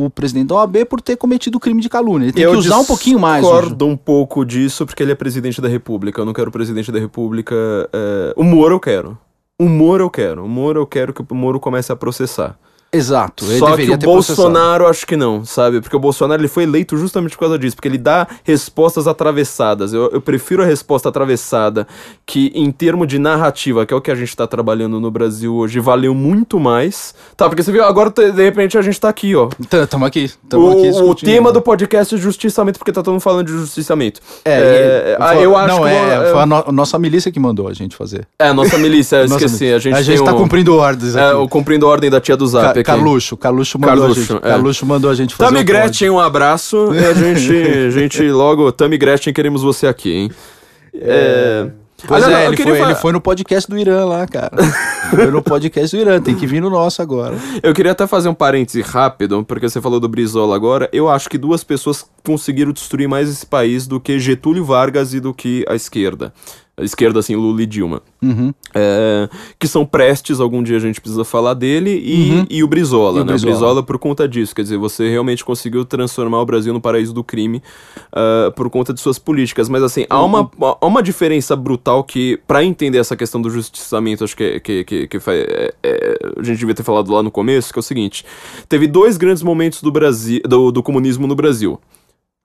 o presidente da OAB por ter cometido crime de calúnia. Ele tem Eu que usar um pouquinho mais. o- discordo um pouco disso porque ele é presidente da república. Eu não quero o presidente da república. é, O Moro eu quero. O Moro eu quero. O Moro eu quero que o Moro comece a processar. Exato. Ele Só que deveria o ter processado. Bolsonaro acho que não, sabe? Porque o Bolsonaro ele foi eleito justamente por causa disso, porque ele dá respostas atravessadas. Eu, eu prefiro a resposta atravessada, que em termo de narrativa, que é o que a gente tá trabalhando no Brasil hoje, valeu muito mais. Tá, porque você viu, agora de repente a gente tá aqui, ó. Tamo aqui. Tamo aqui O, tema do podcast é justiçamento, porque tá todo mundo falando de justiçamento. É, É, e- ah, foi- eu acho não, que é, foi a, no- a nossa milícia que mandou a gente fazer. É, a nossa milícia, eu Nossa esqueci. milícia. A gente, a gente tá um- cumprindo ordens aqui. É, o cumprindo a ordem da tia do Zap Aqui. Carluxo, Carluxo mandou Carluxo, a gente. é. Carluxo mandou a gente fazer. Tami pod. Gretchen, um abraço. E a gente, a gente logo. Tami Gretchen, queremos você aqui, hein? É. Pois Aliás, é, eu ele foi, falar- ele foi no podcast do Irã lá, cara. foi no podcast do Irã, tem que vir no nosso agora. Eu queria até fazer um parêntese rápido, porque você falou do Brizola agora. Eu acho que duas pessoas conseguiram destruir mais esse país do que Getúlio Vargas e do que a esquerda. Esquerda, assim, Lula e Dilma. Uhum. É, que são prestes, algum dia a gente precisa falar dele, e, e o Brizola, E o né? Brizola. O Brizola por conta disso, quer dizer, você realmente conseguiu transformar o Brasil no paraíso do crime ah, por conta de suas políticas. Mas assim, há uma, há uma diferença brutal que, pra entender essa questão do justiçamento, acho que, que, que, que é- é, a gente devia ter falado lá no começo, que é o seguinte: teve dois grandes momentos do, Brasil, do, do comunismo no Brasil.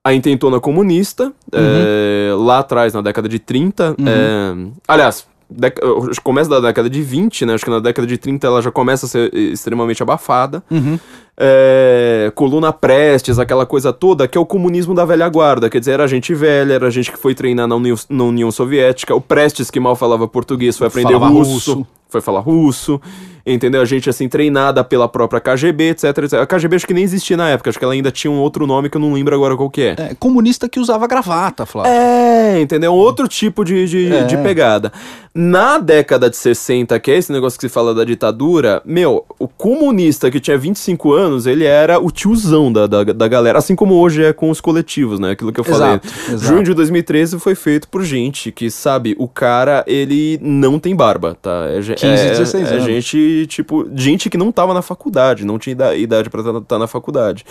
A intentona comunista, é, lá atrás, na década de 30. é, aliás, dec- começa da década de 20, né? Acho que na década de 30 ela já começa a ser extremamente abafada. Uhum. É, coluna Prestes, aquela coisa toda, que é o comunismo da velha guarda. Quer dizer, era gente velha, era gente que foi treinar na União, na União Soviética. O Prestes, que mal falava português, foi aprender russo, russo. Foi falar russo. Entendeu? A gente, assim, treinada pela própria KGB, etc, etc. A KGB acho que nem existia na época. Acho que ela ainda tinha um outro nome que eu não lembro agora qual que é. É, comunista que usava gravata, Flávio. É, entendeu? Outro tipo de, de, É. de pegada. Na década de 60, que é esse negócio que se fala da ditadura, meu, o comunista que tinha 25 anos, ele era o tiozão da, da, da galera. Assim como hoje é com os coletivos, né? Aquilo que eu falei. Exato, exato. Junho de 2013 foi feito por gente que, sabe, o cara, ele não tem barba, tá? É, ge- 15, é, 16 é anos. gente, tipo, gente que não tava na faculdade, não tinha ida- idade pra estar na faculdade.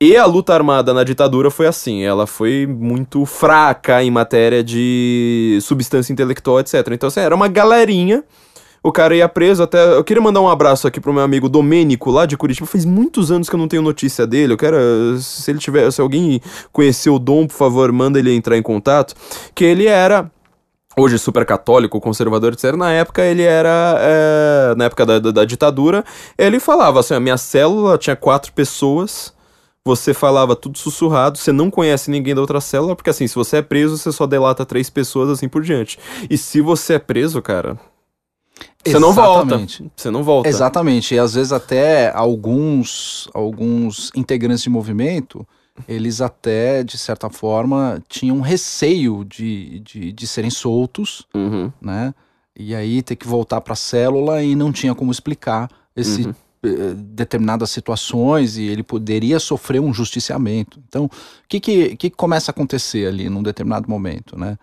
E a luta armada na ditadura foi assim, ela foi muito fraca em matéria de substância intelectual, etc. Então, assim, era uma galerinha, o cara ia preso até... Eu queria mandar um abraço aqui pro meu amigo Domênico, lá de Curitiba. Faz muitos anos que eu não tenho notícia dele. Eu quero, se ele tiver, se alguém conhecer o Dom, por favor, manda ele entrar em contato. Que ele era hoje super católico, conservador, etc. Na época ele era, é, na época da, da, da ditadura, ele falava assim, a minha célula tinha quatro pessoas, você falava tudo sussurrado, você não conhece ninguém da outra célula, porque assim, se você é preso, você só delata três pessoas, assim por diante. E se você é preso, cara, você não volta. Exatamente. Você não volta. Exatamente. E às vezes até alguns, alguns integrantes de movimento, eles até, de certa forma, tinham receio de, de, de serem soltos, Uhum. né? E aí ter que voltar para a célula e não tinha como explicar esse Uhum. eh, determinadas situações e ele poderia sofrer um justiciamento. Então, o que, que, que começa a acontecer ali num determinado momento, né?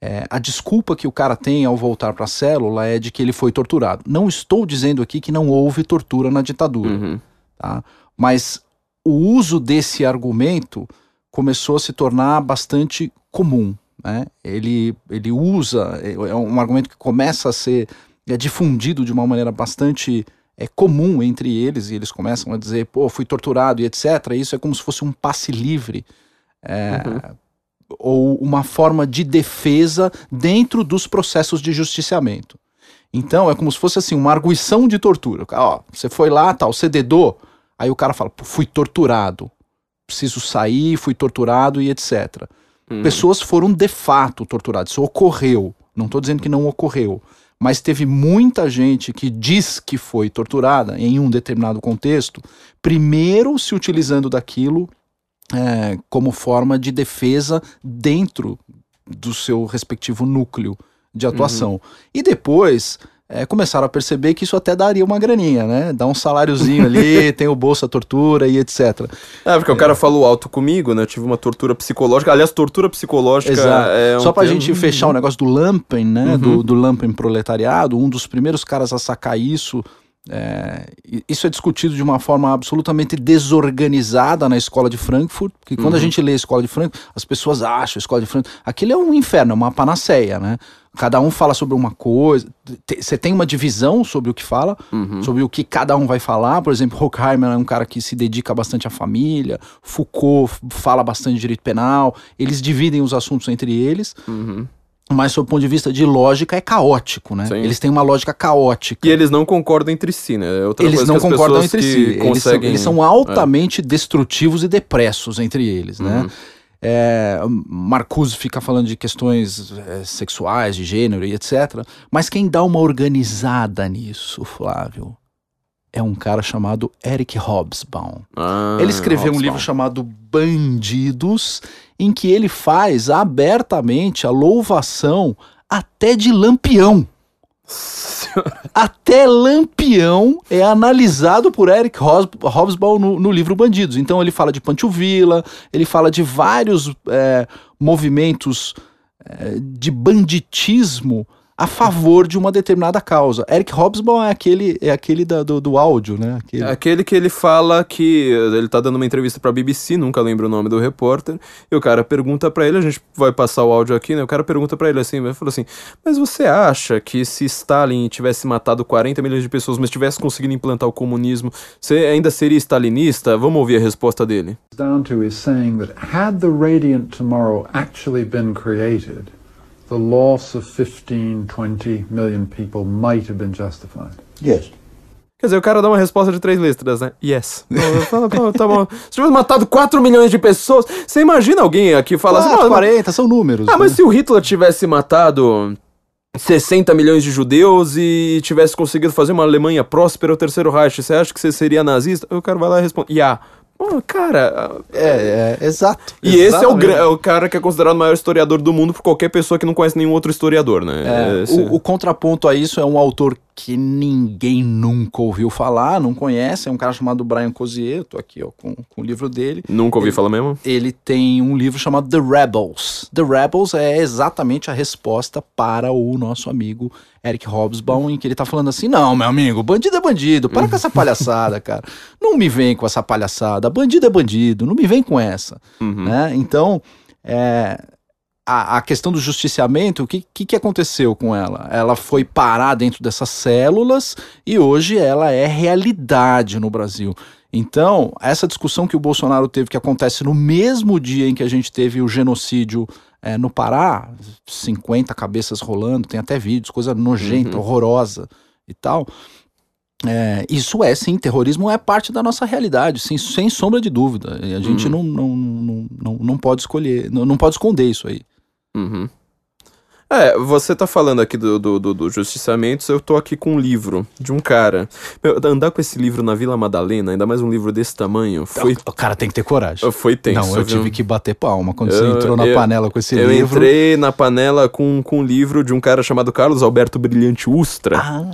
É, a desculpa que o cara tem ao voltar para a célula é de que ele foi torturado. Não estou dizendo aqui que não houve tortura na ditadura, Uhum. tá? Mas o uso desse argumento começou a se tornar bastante comum, né? Ele, ele usa, é um argumento que começa a ser é, difundido de uma maneira bastante é, comum entre eles, e eles começam a dizer, pô, fui torturado e etc. Isso é como se fosse um passe livre. é, ou uma forma de defesa dentro dos processos de justiciamento. Então, é como se fosse assim, uma arguição de tortura. Ó, você foi lá, tal, você dedou, aí o cara fala, "Pô, fui torturado, preciso sair, fui torturado e etc. Uhum. Pessoas foram de fato torturadas, isso ocorreu. Não estou dizendo que não ocorreu, mas teve muita gente que diz que foi torturada em um determinado contexto, primeiro se utilizando daquilo é, como forma de defesa dentro do seu respectivo núcleo de atuação. E depois é, começaram a perceber que isso até daria uma graninha, né? Dá um saláriozinho ali, tem o Bolsa Tortura e etc. É, porque o cara falou alto comigo, né? Eu tive uma tortura psicológica. Aliás, tortura psicológica Exato. é um Só pra termo- gente fechar o negócio do Lumpen, né? Uhum. Do, do Lumpen proletariado, um dos primeiros caras a sacar isso É, isso é discutido de uma forma absolutamente desorganizada na escola de Frankfurt, porque quando a gente lê a escola de Frankfurt, as pessoas acham a escola de Frankfurt, aquilo é um inferno, é uma panaceia, né? Cada um fala sobre uma coisa, te- você tem uma divisão sobre o que fala, sobre o que cada um vai falar. Por exemplo, Horkheimer é um cara que se dedica bastante à família, Foucault fala bastante de direito penal, eles dividem os assuntos entre eles. Mas, sob o ponto de vista de lógica, é caótico, né? Sim. Eles têm uma lógica caótica. E eles não concordam entre si, né? É Outra Eles não concordam entre si. Eles são, conseguem- eles são altamente destrutivos e depressos entre eles, né? Uhum. É, Marcuse fica falando de questões é, sexuais, de gênero e etc. Mas quem dá uma organizada nisso, Flávio, é um cara chamado Eric Hobsbawm. Ah, Ele escreveu um Hobsbawm. livro chamado Bandidos, em que ele faz abertamente a louvação até de Lampião. Até Lampião é analisado por Eric Hobs- Hobsbawm no, no livro Bandidos. Então ele fala de Pancho Villa, ele fala de vários é, movimentos é, de banditismo a favor de uma determinada causa. Eric Hobsbawm é aquele, é aquele da- do, do áudio, né? Aquele- É Aquele que ele fala que ele tá dando uma entrevista pra BBC, nunca lembro o nome do repórter, e o cara pergunta pra ele, a gente vai passar o áudio aqui, né? O cara pergunta pra ele assim, ele falou assim: "Mas você acha que se Stalin tivesse matado 40 milhões de pessoas, mas tivesse conseguido implantar o comunismo, você ainda seria stalinista?" Vamos ouvir a resposta dele. down to is saying that had the radiant tomorrow actually been created, the loss of 15, 20 million people might have been justified. Yes. Quer dizer, o cara dá uma resposta de três letras, né? Yes. Fala, tá bom. Se tivesse matado 4 milhões de pessoas, você imagina alguém aqui falar assim, Quatro, "Não, 40, são números. Ah, né? mas se o Hitler tivesse matado 60 milhões de judeus e tivesse conseguido fazer uma Alemanha próspera, o terceiro Reich, você acha que você seria nazista? O cara vai lá e responde, yeah. Pô, cara, É, é, exato. e esse é o, é o cara que é considerado o maior historiador do mundo por qualquer pessoa que não conhece nenhum outro historiador, né? É, Esse- o, o contraponto a isso é um autor que ninguém nunca ouviu falar, não conhece, é um cara chamado Brian Cozier, tô aqui ó, com, com o livro dele. Nunca ouvi falar mesmo. Ele tem um livro chamado The Rebels. The Rebels é exatamente a resposta para o nosso amigo Eric Hobsbawm, em que ele tá falando assim: não, meu amigo, bandido é bandido, para com essa palhaçada, cara. Não me vem com essa palhaçada, bandido é bandido, não me vem com essa. Né? Então, é, a, a questão do justiciamento, o que, que, que aconteceu com ela? Ela foi parar dentro dessas células e hoje ela é realidade no Brasil. Então, essa discussão que o Bolsonaro teve, que acontece no mesmo dia em que a gente teve o genocídio é, no Pará, 50 cabeças rolando, tem até vídeos, coisa nojenta, horrorosa e tal. É, isso é, sim, terrorismo é parte da nossa realidade, sem, sem sombra de dúvida. E a gente não, não, não, não, não pode escolher, não, não pode esconder isso aí. Uhum. É, você tá falando aqui do, do, do, do justiciamentos, eu tô aqui com um livro de um cara. Meu, andar com esse livro na Vila Madalena, ainda mais um livro desse tamanho, foi, O cara tem que ter coragem. foi tenso. não, eu viu? tive que bater palma quando você Eu- entrou na eu- panela com esse Eu livro. entrei na panela com, com um livro de um cara chamado Carlos Alberto Brilhante Ustra, Ah,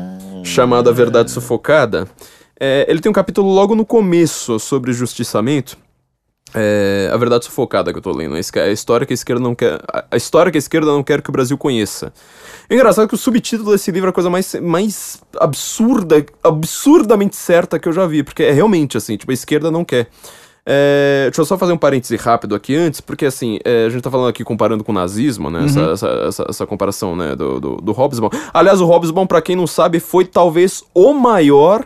chamado A Verdade Sufocada. É, ele tem um capítulo logo no começo sobre justiçamento. É, a verdade sufocada que eu tô lendo. A esca- A história que a esquerda não quer. a- história que a esquerda não quer que o Brasil conheça. É engraçado que o subtítulo desse livro é a coisa mais, mais absurda, absurdamente certa que eu já vi, porque é realmente assim, tipo, a esquerda não quer. É, deixa eu só fazer um parêntese rápido aqui antes, porque assim, é, a gente tá falando aqui comparando com o nazismo, né? Essa, essa, essa, essa comparação, né, do, do, do Hobsbawm. Aliás, o Hobsbawm, pra quem não sabe, foi talvez o maior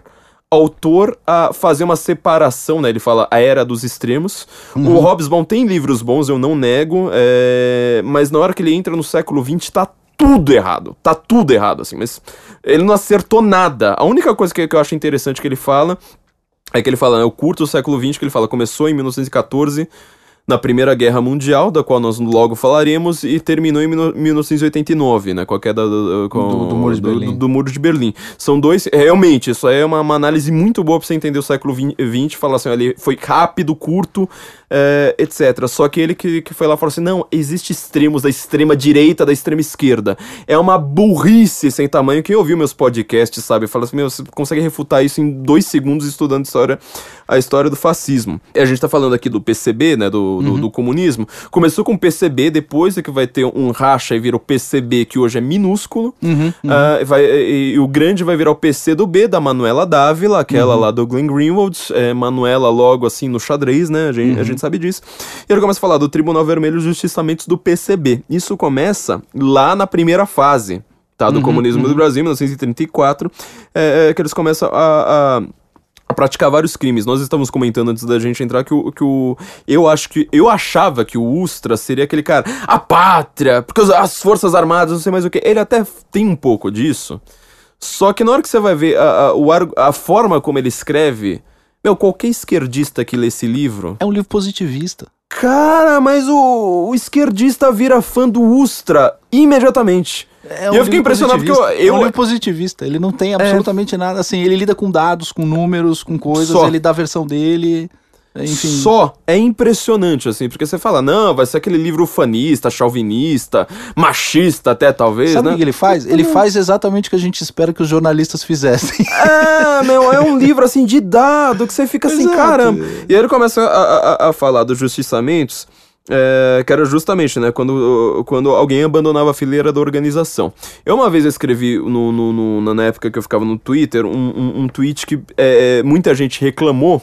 autor a fazer uma separação, né? Ele fala a era dos extremos. O Hobsbawm tem livros bons, eu não nego, é, mas na hora que ele entra no século XX, tá tudo errado. Tá tudo errado, assim, mas ele não acertou nada. A única coisa que, que eu acho interessante que ele fala é que ele fala, né, o curto do século XX, que ele fala, começou em 1914, na Primeira Guerra Mundial, da qual nós logo falaremos, e terminou em 1989, né, com a queda do, com- Do- do Muro de Berlim. do- do Muro de Berlim. São dois, realmente, isso aí é uma, uma análise muito boa pra você entender o século XX, falar assim, ele foi rápido, curto, é, etc. Só que ele que, que foi lá e falou assim: não, existe extremos da extrema direita, da extrema esquerda. É uma burrice sem tamanho. Quem ouviu meus podcasts sabe, fala assim: meu, você consegue refutar isso em dois segundos estudando história, a história do fascismo. E a gente tá falando aqui do PCB, né, do, do, do comunismo. Começou com o PCB, depois é que vai ter um racha e vira o PCB, que hoje é minúsculo. Ah, vai, e, e o grande vai virar o PC do B, da Manuela Dávila, aquela lá do Glenn Greenwald. É, Manuela logo assim no xadrez, né? A gente, a gente sabe disso. E ele começa a falar do Tribunal Vermelho e Justiçamentos do PCB. Isso começa lá na primeira fase. Tá, do comunismo do Brasil, 1934, é, é, que eles começam a- a, a praticar vários crimes. Nós estávamos comentando antes da gente entrar que o, que o eu acho que eu achava que o Ustra seria aquele cara, a pátria, porque os- as forças armadas, não sei mais o que. Ele até tem um pouco disso. Só que na hora que você vai ver a, a, o a forma como ele escreve, meu, qualquer esquerdista que lê esse livro, É um livro positivista. cara, mas o, o esquerdista vira fã do Ustra imediatamente. É E eu fiquei impressionado porque eu- positivista. É um eu- livro positivista. Ele não tem absolutamente nada. Assim, ele lida com dados, com números, com coisas. Só. Ele dá a versão dele. Enfim. Só é impressionante, assim, porque você fala, não, vai ser aquele livro ufanista, chauvinista, machista até, talvez, Sabe o né? que ele faz? Ele faz exatamente o que a gente espera que os jornalistas fizessem. É, meu, é um livro, assim, de dado, que você fica assim, Exato. caramba. E aí ele começa a, a- a falar dos justiçamentos, é, que era justamente, né, quando, quando alguém abandonava a fileira da organização. Eu uma vez escrevi, no, no- no- na época que eu ficava no Twitter, um, um, um tweet que é, muita gente reclamou,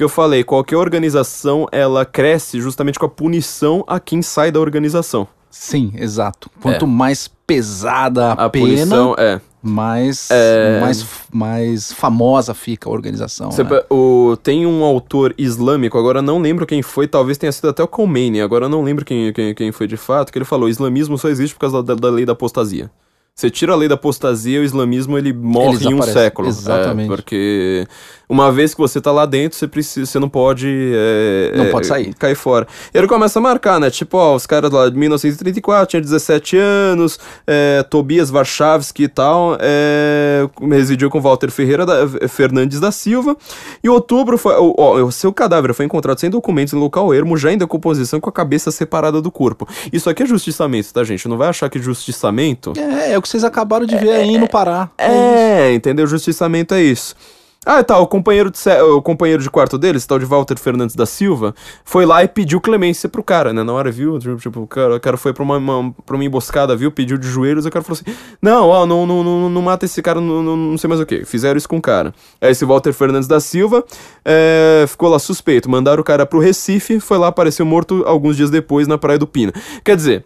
que eu falei, qualquer organização, ela cresce justamente com a punição a quem sai da organização. Sim, exato. Quanto mais pesada a, É. A pena, punição, é... mais, É. mais, mais famosa fica a organização. Você né? o, tem um autor islâmico, agora não lembro quem foi, talvez tenha sido até o Khomeini, agora não lembro quem, quem, quem foi de fato, que ele falou, islamismo só existe por causa da, da lei da apostasia. Você tira a lei da apostasia, o islamismo ele morre em um século. Exatamente. É, porque uma vez que você tá lá dentro, você, precisa, você não pode... é, Não é, pode sair. Cair fora. E ele começa a marcar, né? Tipo, ó, os caras lá de 1934, tinha 17 anos, é, Tobias Warszawski e tal, é, residiu com Walter Ferreira da- Fernandes da Silva. E em outubro, foi, ó, ó, o seu cadáver foi encontrado sem documentos em local ermo, já em decomposição, com a cabeça separada do corpo. Isso aqui é justiçamento, tá, gente? Não vai achar que justiçamento... É, é o que vocês acabaram de ver aí no Pará. É, entendeu? Justiçamento é isso. Ah, tá, o companheiro de, o companheiro de quarto deles, tal de Walter Fernandes da Silva, foi lá e pediu clemência pro cara, né? Na hora viu, tipo, tipo, o cara, o cara foi pra uma, uma, pra uma emboscada, viu, pediu de joelhos, o cara falou assim, não, ó, não, não, não, não mata esse cara, não, não, não sei mais o que. Fizeram isso com o cara. Aí esse Walter Fernandes da Silva é, ficou lá suspeito, mandaram o cara pro Recife, foi lá, apareceu morto alguns dias depois na Praia do Pina. Quer dizer,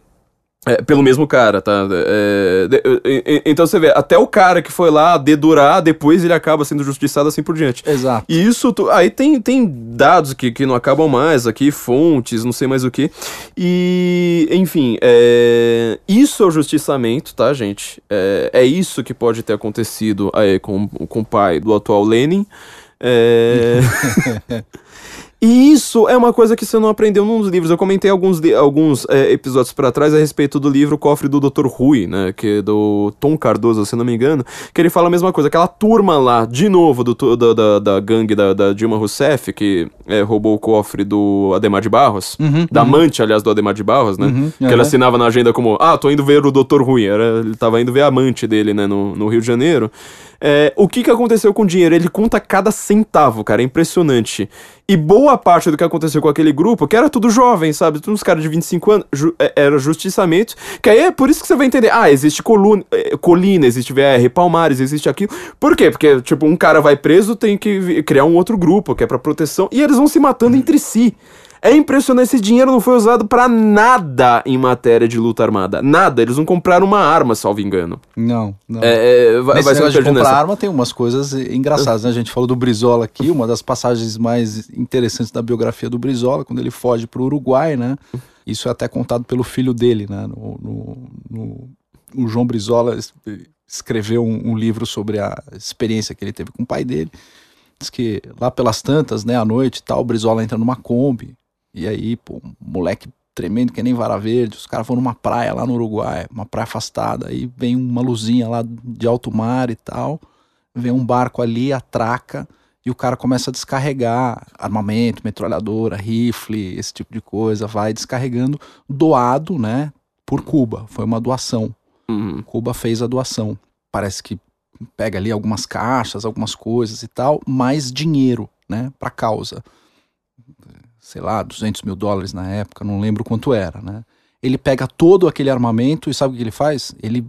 é, pelo mesmo cara, tá? É, de- e- e- então você vê, até o cara que foi lá dedurar, depois ele acaba sendo justiçado assim por diante. Exato. E isso, tu- aí tem, tem dados que, que não acabam mais aqui, fontes, não sei mais o que. E, enfim, é, isso é o justiçamento, tá, gente? É, é isso que pode ter acontecido aí com, com o pai do atual Lenin. É... E isso é uma coisa que você não aprendeu nos livros. Eu comentei alguns, alguns é, episódios pra trás a respeito do livro Cofre do Dr. Rui, né? Que é do Tom Cardoso, se não me engano. Que ele fala a mesma coisa. Aquela turma lá, de novo, do, da, da, da gangue da, da Dilma Rousseff, que é, roubou o cofre do Ademar de Barros. da amante, aliás, do Ademar de Barros, né? que ele aham. assinava na agenda como: Ah, tô indo ver o Dr. Rui. Era, ele tava indo ver a amante dele, né? No, no Rio de Janeiro. É, o que que aconteceu com o dinheiro? Ele conta cada centavo, cara, é impressionante. E boa parte do que aconteceu com aquele grupo, que era tudo jovem, sabe? Todos uns caras de 25 anos, ju- é- era justiçamento. Que aí é por isso que você vai entender. Ah, existe coluna, eh, colina, existe VR, Palmares, existe aquilo. Por quê? Porque, tipo, um cara vai preso, tem que criar um outro grupo, que é pra proteção, e eles vão se matando entre si. É impressionante, esse dinheiro não foi usado pra nada em matéria de luta armada. Nada, eles não compraram uma arma, salvo engano. Não, não. É, é, vai, Nesse vai ser de comprar arma tem umas coisas engraçadas, né? A gente falou do Brizola aqui, uma das passagens mais interessantes da biografia do Brizola, quando ele foge para o Uruguai, né? Isso é até contado pelo filho dele, né? No, no- no- o João Brizola es- escreveu um, um livro sobre a experiência que ele teve com o pai dele. Diz que lá pelas tantas, né, à noite tal, o Brizola entra numa Kombi, e aí, pô, um moleque tremendo que nem vara verde, os caras vão numa praia lá no Uruguai, uma praia afastada, aí vem uma luzinha lá de alto mar e tal, vem um barco ali, atraca, e o cara começa a descarregar armamento, metralhadora, rifle, esse tipo de coisa, vai descarregando doado, né, por Cuba. Foi uma doação. Uhum. Cuba fez a doação. Parece que pega ali algumas caixas, algumas coisas e tal, mais dinheiro, né, para causa. Sei lá, 200 mil dólares na época, não lembro quanto era, né. Ele pega todo aquele armamento e sabe o que ele faz? Ele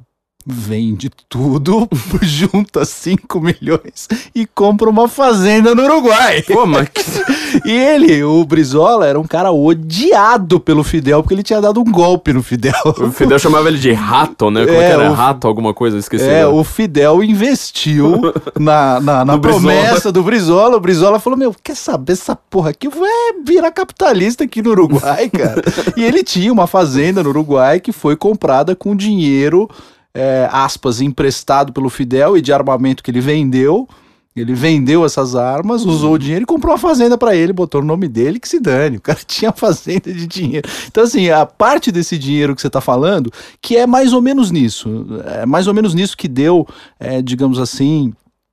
vende tudo, junta 5 milhões e compra uma fazenda no Uruguai. Pô, mas que... E ele, o Brizola, era um cara odiado pelo Fidel, porque ele tinha dado um golpe no Fidel. o Fidel chamava ele de rato, né? Como É, é, que era? o- Rato, alguma coisa, esqueci. É, agora. o Fidel investiu na, na, na No Brizola. promessa do Brizola. O Brizola falou: Meu, quer saber essa porra aqui? Vai virar capitalista aqui no Uruguai, cara. e ele tinha uma fazenda no Uruguai que foi comprada com dinheiro, é, aspas, emprestado pelo Fidel e de armamento que ele vendeu. Ele vendeu essas armas, usou o dinheiro e comprou uma fazenda pra ele, botou o nome dele, que se dane. O cara tinha fazenda de dinheiro. Então, assim, a parte desse dinheiro que você tá falando, que é mais ou menos nisso. É mais ou menos nisso que deu, é, digamos assim,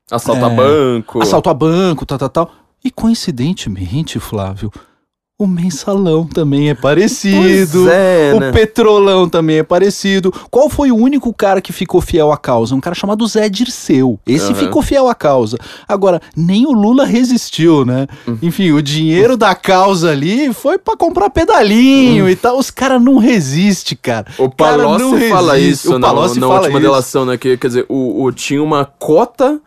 Assalto a É. banco. assalto a banco, tal, tal, tal. E coincidentemente, Flávio, o mensalão também é parecido. É, o né? petrolão também é parecido. Qual foi o único cara que ficou fiel à causa? Um cara chamado Zé Dirceu. Esse Aham. ficou fiel à causa. Agora, nem o Lula resistiu, né? Hum. Enfim, o dinheiro da causa ali foi pra comprar pedalinho e tal. Os caras não resistem, cara. O Cara, não Palocci fala resiste. isso O na, na fala última isso. delação, né? Que, quer dizer, o, o- tinha uma cota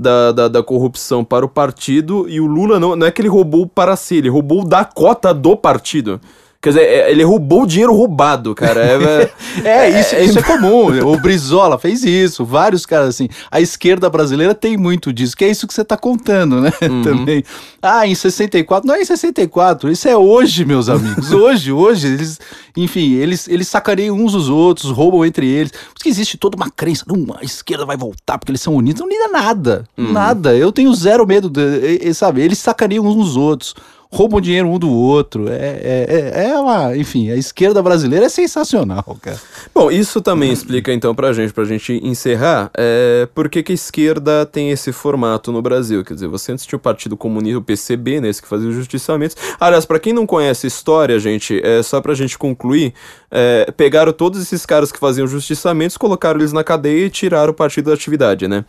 da, da, da corrupção para o partido e o Lula não, não é que ele roubou para si, ele roubou da cota do partido. Quer dizer, é- ele roubou o dinheiro roubado, cara. É, É, isso, isso é comum. O Brizola fez isso, vários caras assim. A esquerda brasileira tem muito disso, que é isso que você tá contando, né? Uhum. Também. Ah, em 64, não é em 64, isso é hoje, meus amigos. Hoje, hoje, eles, enfim, eles, eles sacaneiam uns os outros, roubam entre eles. Por isso que existe toda uma crença, não, a esquerda vai voltar porque eles são unidos. Não liga nada, Uhum. nada. Eu tenho zero medo, de, sabe? Eles sacaneiam uns nos outros. Roubam dinheiro um do outro. É, é, é, é uma. Enfim, a esquerda brasileira é sensacional, cara. Bom, isso também explica então pra gente, pra gente encerrar, é, por que, que a esquerda tem esse formato no Brasil. Quer dizer, você antes tinha o Partido Comunista, o PCB, né, esse que fazia os justiçamentos. Aliás, pra quem não conhece história, gente, é só pra gente concluir, é, pegaram todos esses caras que faziam justiçamentos, colocaram eles na cadeia e tiraram o partido da atividade, né?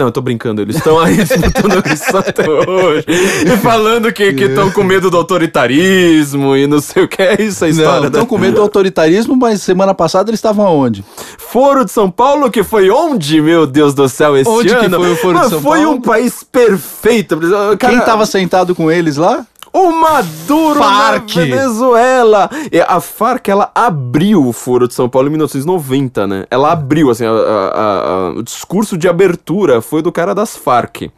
Não, eu tô brincando, eles estão aí disputando eleição até hoje. E falando que estão com medo do autoritarismo e não sei o que. É isso a história, Não, né? estão com medo do autoritarismo, mas semana passada eles estavam aonde? Foro de São Paulo, que foi onde, meu Deus do céu, esse Onde que ano? foi o Foro de São foi Paulo? um país perfeito. Cara, Quem tava sentado com eles lá? O Maduro Farc. na Venezuela. E a Farc, ela abriu o Foro de São Paulo em 1990, né? Ela abriu, assim, a- a- a- o discurso de abertura foi do cara das Farc.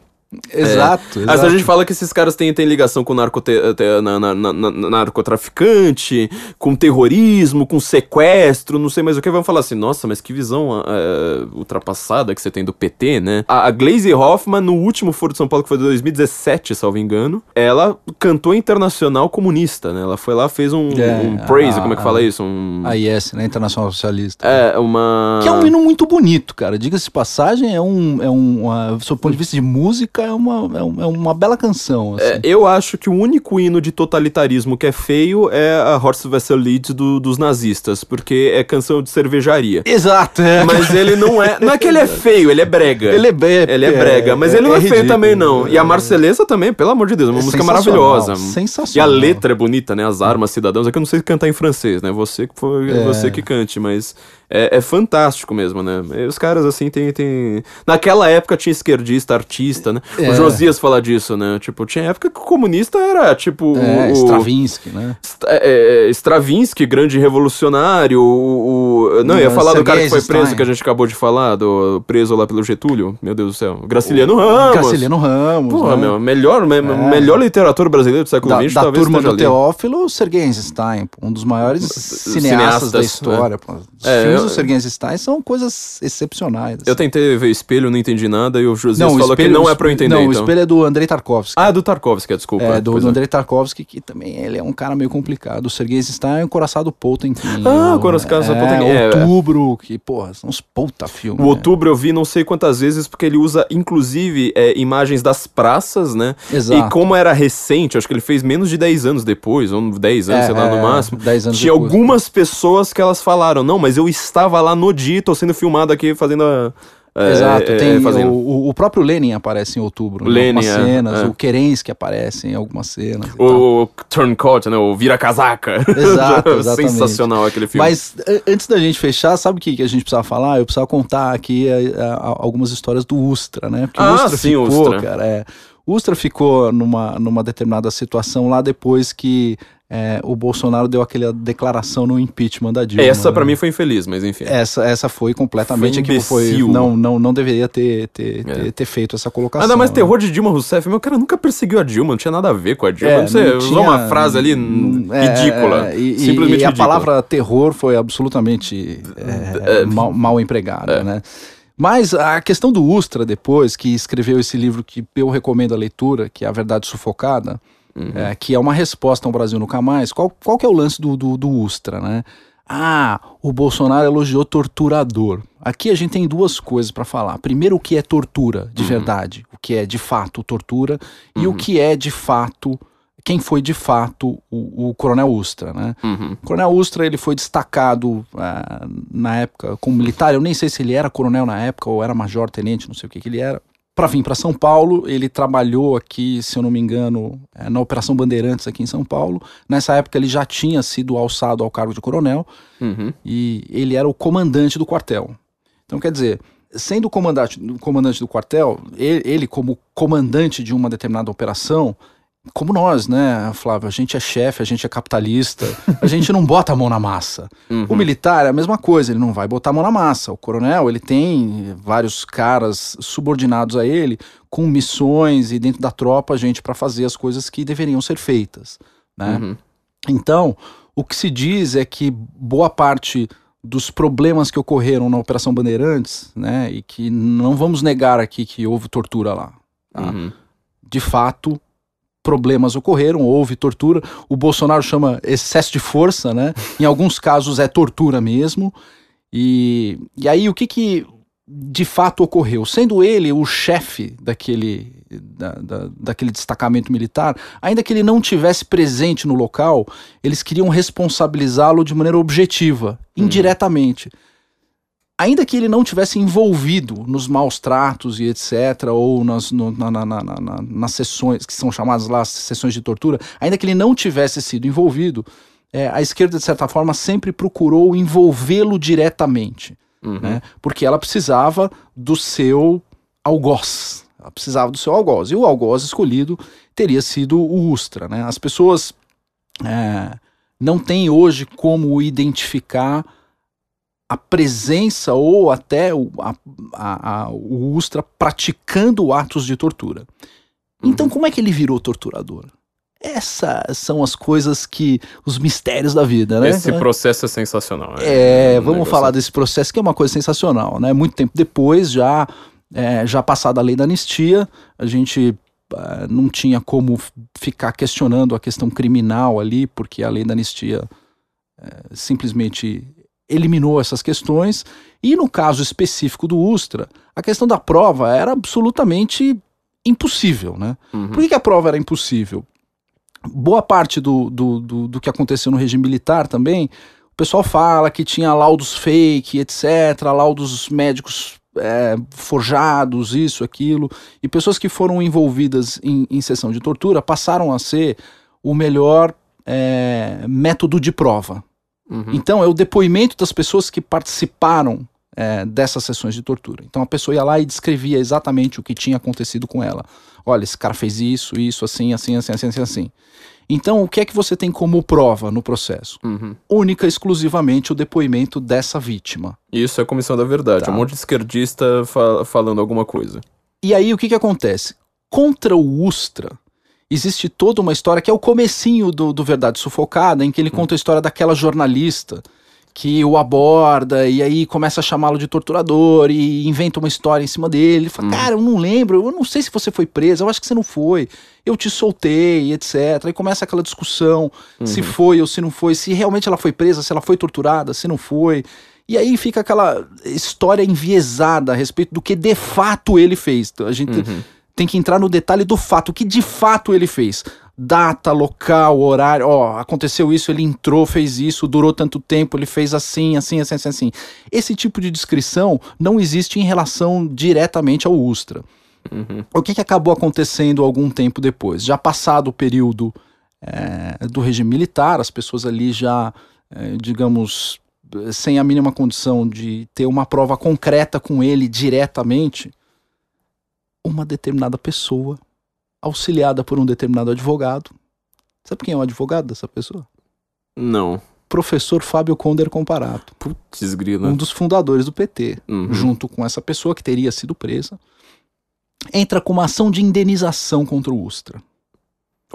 Exato, Mas a gente fala que esses caras têm, têm ligação com narcote, te- na- na- na- na- narcotraficante, com terrorismo, com sequestro, não sei mais o que. Vamos falar assim, nossa, mas que visão eh, ultrapassada que você tem do PT, né? A, a Glaze Hoffman, no último Foro de São Paulo, que foi de 2017, salvo engano, ela cantou internacional comunista, né? Ela foi lá, fez um, É, um praise, a- como é que fala isso? Um, A IS, né? Internacional Socialista. é, uma... Que é um hino muito bonito, cara. Diga-se passagem, é um. É um uma, do ponto de vista de música, é uma, é é uma bela canção. assim. É, eu acho que o único hino de totalitarismo que é feio é a Horst Wessel Lied do, dos nazistas, porque é canção de cervejaria. Exato, é. Mas ele não é. Não é que ele é feio, ele é brega. Ele é be- Ele é é- brega, mas é- ele não é, é feio ridículo. também, não. E a Marceleza também, pelo amor de Deus, é uma É música sensacional, maravilhosa. E a sensacional. letra é bonita, né? As armas, cidadãos. É que eu não sei cantar em francês, né? Você foi, É. você que cante, mas é, é fantástico mesmo, né? E os caras, assim, tem, tem. Naquela época tinha esquerdista, artista, né? É. O Josias fala disso, né? Tipo, tinha época que o comunista era, tipo. É, o, Stravinsky, né? É, é, Stravinsky, grande revolucionário. O, o- não, ia É, falar do cara que Sergei foi preso, Stein. que a gente acabou de falar, do preso lá pelo Getúlio. Meu Deus do céu. Graciliano Ramos. Graciliano Ramos. Porra, né? meu, melhor, me- melhor literatura brasileira do século XX, talvez turma do ali. Teófilo, Sergei Eisenstein, pô, um dos maiores cineastas, cineastas, da história. pô. Os É, filmes filmes eu- do Eisenstein são coisas excepcionais. Eu tentei ver espelho, não entendi nada, e o Josias o falou que espelho- não é pra eu entender, Não, o então. espelho é do Andrei Tarkovsky. Ah, é do Tarkovsky, desculpa. É, do, do Andrei Tarkovsky, que também ele é um cara meio complicado. O Sergei Eisenstein é o Coraçado Potemkin. Ah, o- Coraçado é, Potemkin, é. Outubro, que, porra, são uns puta filmes. O né? outubro eu vi não sei quantas vezes, porque ele usa, inclusive, é, imagens das praças, né? Exato. E como era recente, acho que ele fez menos de 10 anos depois, ou 10 anos, É, sei lá, no é, máximo. 10 anos Tinha depois. algumas pessoas que elas falaram, não, mas eu estava lá no dia, tô sendo filmado aqui fazendo a. é, Exato, é, tem fazendo. o, o próprio Lenin aparece em outubro, O em Lenin, algumas é, cenas, é. o Kerensky aparece em algumas cenas. tal. O Turncoat, né? O Vira-Casaca. Exato, exatamente. Sensacional aquele filme. Mas a- antes da gente fechar, sabe o que, que a gente precisava falar? Eu precisava contar aqui a- a- algumas histórias do Ustra, né? Porque Ah, o Ustra sim, ficou, Ustra. cara, é, o Ustra ficou numa, numa determinada situação lá depois que é, o Bolsonaro deu aquela declaração no impeachment da Dilma. Essa pra né? mim foi infeliz, mas enfim. Essa, essa foi completamente que foi não, não, não deveria ter, ter, É. ter, ter feito essa colocação. Ainda mais né? terror de Dilma Rousseff. Meu cara nunca perseguiu a Dilma, não tinha nada a ver com a Dilma. É, não sei, não usou tinha- uma frase ali é, ridícula. é, e, simplesmente e a ridícula. palavra terror foi absolutamente é, mal, mal empregada, né? Mas a questão do Ustra depois, que escreveu esse livro que eu recomendo a leitura, que é A Verdade Sufocada, Uhum. é, que é uma resposta ao Brasil Nunca Mais, qual, qual que é o lance do, do, do Ustra, né? Ah, o Bolsonaro elogiou torturador. Aqui a gente tem duas coisas para falar. Primeiro, o que é tortura de verdade, o que é de fato tortura, e o que é de fato, quem foi de fato o, o Coronel Ustra, né? Uhum. O Coronel Ustra ele foi destacado ah, na época como militar. Eu nem sei se ele era coronel na época ou era major, tenente, não sei o que, que ele era. Para vir para São Paulo, ele trabalhou aqui, se eu não me engano, eh, na Operação Bandeirantes aqui em São Paulo. Nessa época ele já tinha sido alçado ao cargo de coronel Uhum. e ele era o comandante do quartel. Então, quer dizer, sendo o comandante, comandante do quartel, ele, ele como comandante de uma determinada operação, como nós, né, Flávio? A gente é chefe, a gente é capitalista, a gente não bota a mão na massa. Uhum. O militar é a mesma coisa, ele não vai botar a mão na massa. O coronel, ele tem vários caras subordinados a ele, com missões e dentro da tropa, gente para fazer as coisas que deveriam ser feitas, né? Uhum. Então, o que se diz é que boa parte dos problemas que ocorreram na Operação Bandeirantes, né, e que não vamos negar aqui que houve tortura lá. tá? Uhum. De fato, problemas ocorreram, houve tortura. O Bolsonaro chama excesso de força, né? Em alguns casos é tortura mesmo. E, e aí o que que de fato ocorreu? Sendo ele o chefe daquele, da, da- daquele destacamento militar, ainda que ele não tivesse presente no local, eles queriam responsabilizá-lo de maneira objetiva, indiretamente. Ainda que ele não tivesse envolvido nos maus tratos e etc., ou nas, no- na- na- na- na- na- nas sessões, que são chamadas lá sessões de tortura, ainda que ele não tivesse sido envolvido, é, a esquerda, de certa forma, sempre procurou envolvê-lo diretamente Uhum. né? Porque ela precisava do seu algoz. Ela precisava do seu algoz. E o algoz escolhido teria sido o Ustra, né? As pessoas é, não têm hoje como identificar a presença ou até o, a- a- a- o Ustra praticando atos de tortura. Então, como é que ele virou torturador? Essas são as coisas que. os mistérios da vida, né? Esse processo é sensacional. É, um vamos negócio- falar desse processo que é uma coisa sensacional, né? Muito tempo depois, já, é, já passada a lei da anistia, a gente ah, não tinha como ficar questionando a questão criminal ali, porque a lei da anistia é, simplesmente eliminou essas questões. E no caso específico do Ustra, a questão da prova era absolutamente impossível, né? Uhum. Por que, que a prova era impossível? Boa parte do, do, do, do que aconteceu no regime militar também, o pessoal fala que tinha laudos fake, etc., laudos médicos é, forjados, isso, aquilo, e pessoas que foram envolvidas em, em sessão de tortura passaram a ser o melhor é, método de prova. Uhum. Então, é o depoimento das pessoas que participaram é, dessas sessões de tortura. Então, a pessoa ia lá e descrevia exatamente o que tinha acontecido com ela. Olha, esse cara fez isso, isso, assim, assim, assim, assim, assim, assim. Então, o que é que você tem como prova no processo? Uhum. Única e exclusivamente o depoimento dessa vítima. Isso é a Comissão da Verdade. Tá. Um monte de esquerdista fa- falando alguma coisa. E aí, o que que acontece? Contra o Ustra, existe toda uma história que é o comecinho do, do Verdade Sufocada, em que ele conta a história daquela jornalista que o aborda e aí começa a chamá-lo de torturador e inventa uma história em cima dele. Ele fala, cara, eu não lembro, eu não sei se você foi preso, eu acho que você não foi, eu te soltei, etc. Aí começa aquela discussão se foi ou se não foi, se realmente ela foi presa, se ela foi torturada, se não foi. E aí fica aquela história enviesada a respeito do que de fato ele fez. A gente tem que entrar no detalhe do fato, o que de fato ele fez. Data, local, horário, ó, aconteceu isso, ele entrou, fez isso, durou tanto tempo, ele fez assim, assim, assim, assim, assim. Esse tipo de descrição não existe em relação diretamente ao Ustra. O que, que acabou acontecendo algum tempo depois? Já passado o período é, do regime militar, as pessoas ali já, é, digamos, sem a mínima condição de ter uma prova concreta com ele diretamente, uma determinada pessoa, auxiliada por um determinado advogado. Sabe quem é o advogado dessa pessoa? Não. Professor Fábio Conder Comparato, Putz, grila. um dos fundadores do PT, Uhum. junto com essa pessoa que teria sido presa, entra com uma ação de indenização contra o Ustra.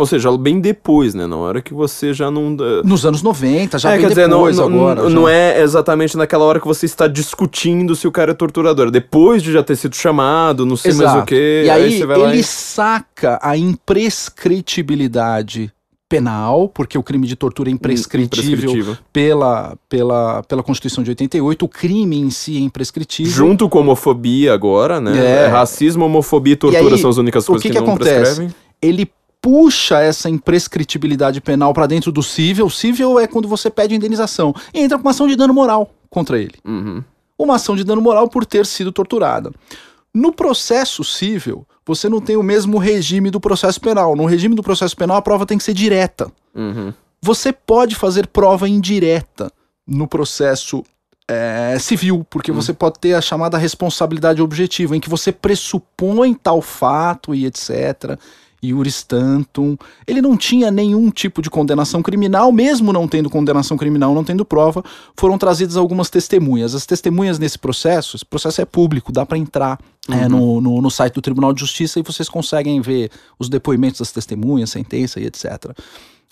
Ou seja, bem depois, né? Na hora que você já não. Nos anos 90, já é, bem quer dizer, depois não, agora. não já. é exatamente naquela hora que você está discutindo se o cara é torturador. Depois de já ter sido chamado, não sei mais o Exato. que. E aí, você vai lá ele e... saca a imprescritibilidade penal, porque o crime de tortura é imprescritível, Imprescritível. Pela, pela, pela Constituição de 88, o crime em si é imprescritível. Junto com homofobia agora, né? É. É, Racismo, homofobia e tortura aí, são as únicas coisas que que, que não acontece? prescrevem. Ele puxa essa imprescritibilidade penal para dentro do cível. Cível é quando você pede indenização. E entra com uma ação de dano moral contra ele. Uhum. uma ação de dano moral por ter sido torturada. No processo civil, você não tem o mesmo regime do processo penal. No regime do processo penal, a prova tem que ser direta. Uhum. Você pode fazer prova indireta no processo é, civil, porque você pode ter a chamada responsabilidade objetiva, em que você pressupõe tal fato e etc. Iuris tantum. Ele não tinha nenhum tipo de condenação criminal, mesmo não tendo condenação criminal, não tendo prova, foram trazidas algumas testemunhas. As testemunhas nesse processo, esse processo é público, dá para entrar é, no, no, no site do Tribunal de Justiça e vocês conseguem ver os depoimentos das testemunhas, sentença e etc.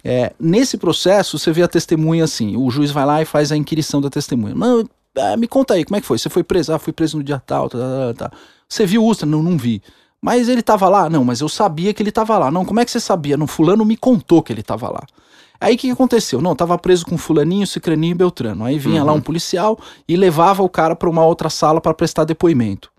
É, nesse processo, você vê a testemunha assim: o juiz vai lá e faz a inquirição da testemunha. Não, ah, me conta aí, como é que foi? Você foi preso? Ah, fui preso no dia tal, tá, tá, tá. Você viu o Ustra? Não, não vi. Mas ele tava lá? Não, mas eu sabia que ele tava lá. Não, como é que você sabia? Não, fulano me contou que ele tava lá. Aí o que, que aconteceu? Não, tava preso com fulaninho, cicraninho e beltrano. Aí vinha lá um policial e levava o cara para uma outra sala para prestar depoimento.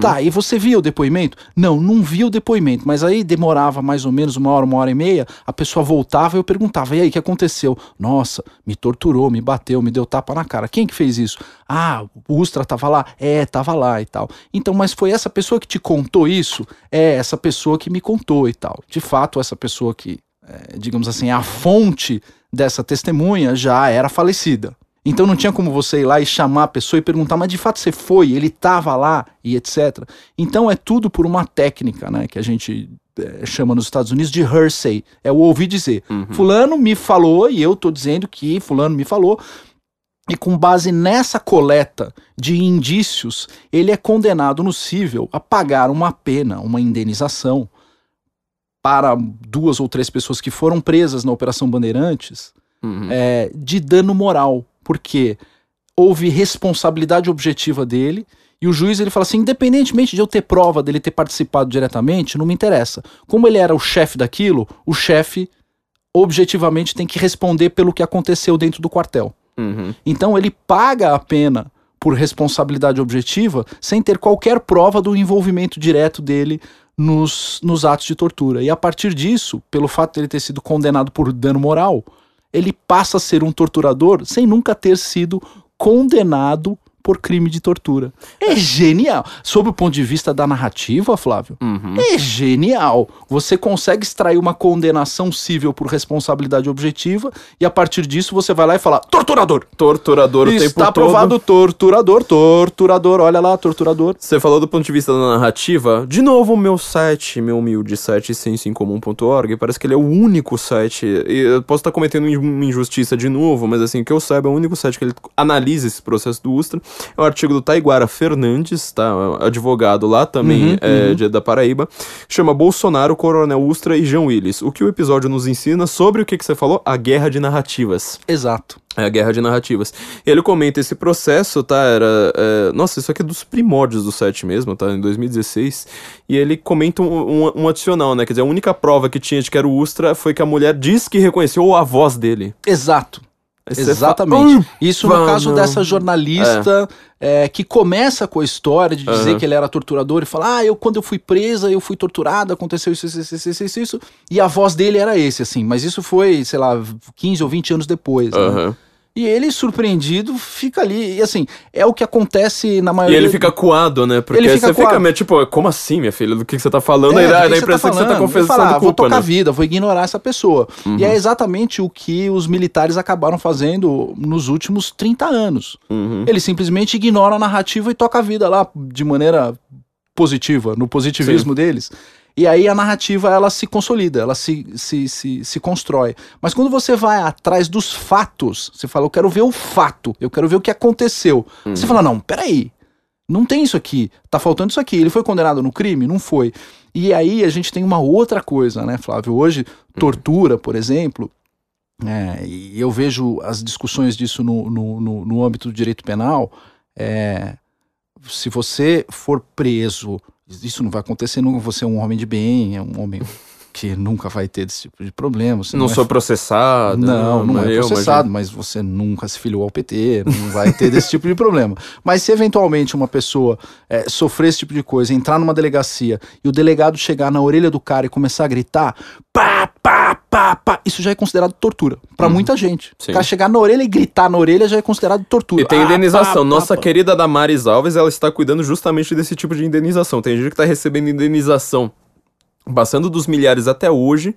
Tá, e você viu o depoimento? Não, não vi o depoimento, mas aí demorava mais ou menos uma hora, uma hora e meia, a pessoa voltava e eu perguntava, e aí, o que aconteceu? Nossa, me torturou, me bateu, me deu tapa na cara. Quem que fez isso? Ah, o Ustra tava lá? É, tava lá e tal. Então, mas foi essa pessoa que te contou isso? É, essa pessoa que me contou e tal. De fato, essa pessoa que, é, digamos assim, a fonte dessa testemunha já era falecida. Então não tinha como você ir lá e chamar a pessoa e perguntar, mas de fato você foi, ele estava lá e etc. Então é tudo por uma técnica, né, que a gente eh, chama nos Estados Unidos de hearsay. É o ouvir dizer. Fulano me falou e eu tô dizendo que fulano me falou. E com base nessa coleta de indícios, ele é condenado no cível a pagar uma pena, uma indenização para duas ou três pessoas que foram presas na Operação Bandeirantes Uhum. é, de dano moral, porque houve responsabilidade objetiva dele e o juiz ele fala assim, independentemente de eu ter prova dele ter participado diretamente, não me interessa. Como ele era o chefe daquilo, o chefe objetivamente tem que responder pelo que aconteceu dentro do quartel. Uhum. Então ele paga a pena por responsabilidade objetiva sem ter qualquer prova do envolvimento direto dele nos, nos atos de tortura. E a partir disso, pelo fato de ele ter sido condenado por dano moral, ele passa a ser um torturador sem nunca ter sido condenado por crime de tortura. É genial. Sob o ponto de vista da narrativa, Flávio, Uhum. é genial. Você consegue extrair uma condenação civil por responsabilidade objetiva e a partir disso você vai lá e fala torturador. Torturador o tempo Está todo. aprovado torturador, torturador, olha lá, torturador. Você falou do ponto de vista da narrativa. De novo, o meu site, meu humilde site sensoincomum.org, parece que ele é o único site. Eu posso estar cometendo uma injustiça de novo, mas assim, que eu saiba, é o único site que ele analisa esse processo do Ustra. É um artigo do Taiguara Fernandes, tá? Advogado lá também Uhum, é, de- da Paraíba. Chama Bolsonaro, Coronel Ustra e João Willis. O que o episódio nos ensina sobre o que, que você falou? A guerra de narrativas. Exato. É a guerra de narrativas. E ele comenta esse processo, tá? Era. é, nossa, isso aqui é dos primórdios do site mesmo, tá? Em 2016. E ele comenta um, um- um adicional, né? Quer dizer, a única prova que tinha de que era o Ustra foi que a mulher disse que reconheceu a voz dele. Exato. Exatamente. fala, Isso no caso não. dessa jornalista é, que começa com a história de dizer Aham. que ele era torturador e fala: Ah, eu quando eu fui presa, eu fui torturada, aconteceu isso, isso, isso, isso, isso, isso. E a voz dele era esse, assim. Mas isso foi, sei lá, 15 ou 20 anos depois. né? E ele, surpreendido, fica ali. E assim, é o que acontece na E maioria. ele fica coado, né? Porque Ele fica você fica coado. meio tipo, como assim, minha filha? Do que, que você tá falando? É, aí dá, a impressão que você tá falando? confessando Ele fala, ah, vou culpa, tocar né? vida, vou ignorar essa pessoa. Uhum. E é exatamente o que os militares acabaram fazendo nos últimos 30 anos. Uhum. Ele simplesmente ignora a narrativa e toca a vida lá de maneira positiva, no positivismo deles. E aí a narrativa ela se consolida, ela se, se, se, se constrói. Mas quando você vai atrás dos fatos, você fala, eu quero ver o fato, eu quero ver o que aconteceu. Você fala, não, peraí, não tem isso aqui, tá faltando isso aqui. Ele foi condenado no crime? Não foi. E aí a gente tem uma outra coisa, né, Flávio? Hoje, tortura, por exemplo, é, e eu vejo as discussões disso no, no, no, no âmbito do direito penal. é, se você for preso, isso não vai acontecer nunca. Você é um homem de bem, é um homem que nunca vai ter esse tipo de problema. Você Não é sou processado. não, não mas é eu processado, mas você nunca se filiou ao PT, não vai ter desse tipo de problema. Mas se eventualmente uma pessoa é, sofrer esse tipo de coisa, entrar numa delegacia e o delegado chegar na orelha do cara e começar a gritar, pá, pá, pá, pá, isso já é considerado tortura pra muita gente. Uhum. Sim. O cara chegar na orelha e gritar na orelha já é considerado tortura. E tem Ah, indenização. pá, Nossa pá. querida Damares Alves, ela está cuidando justamente desse tipo de indenização. Tem gente que está recebendo indenização passando dos milhares até hoje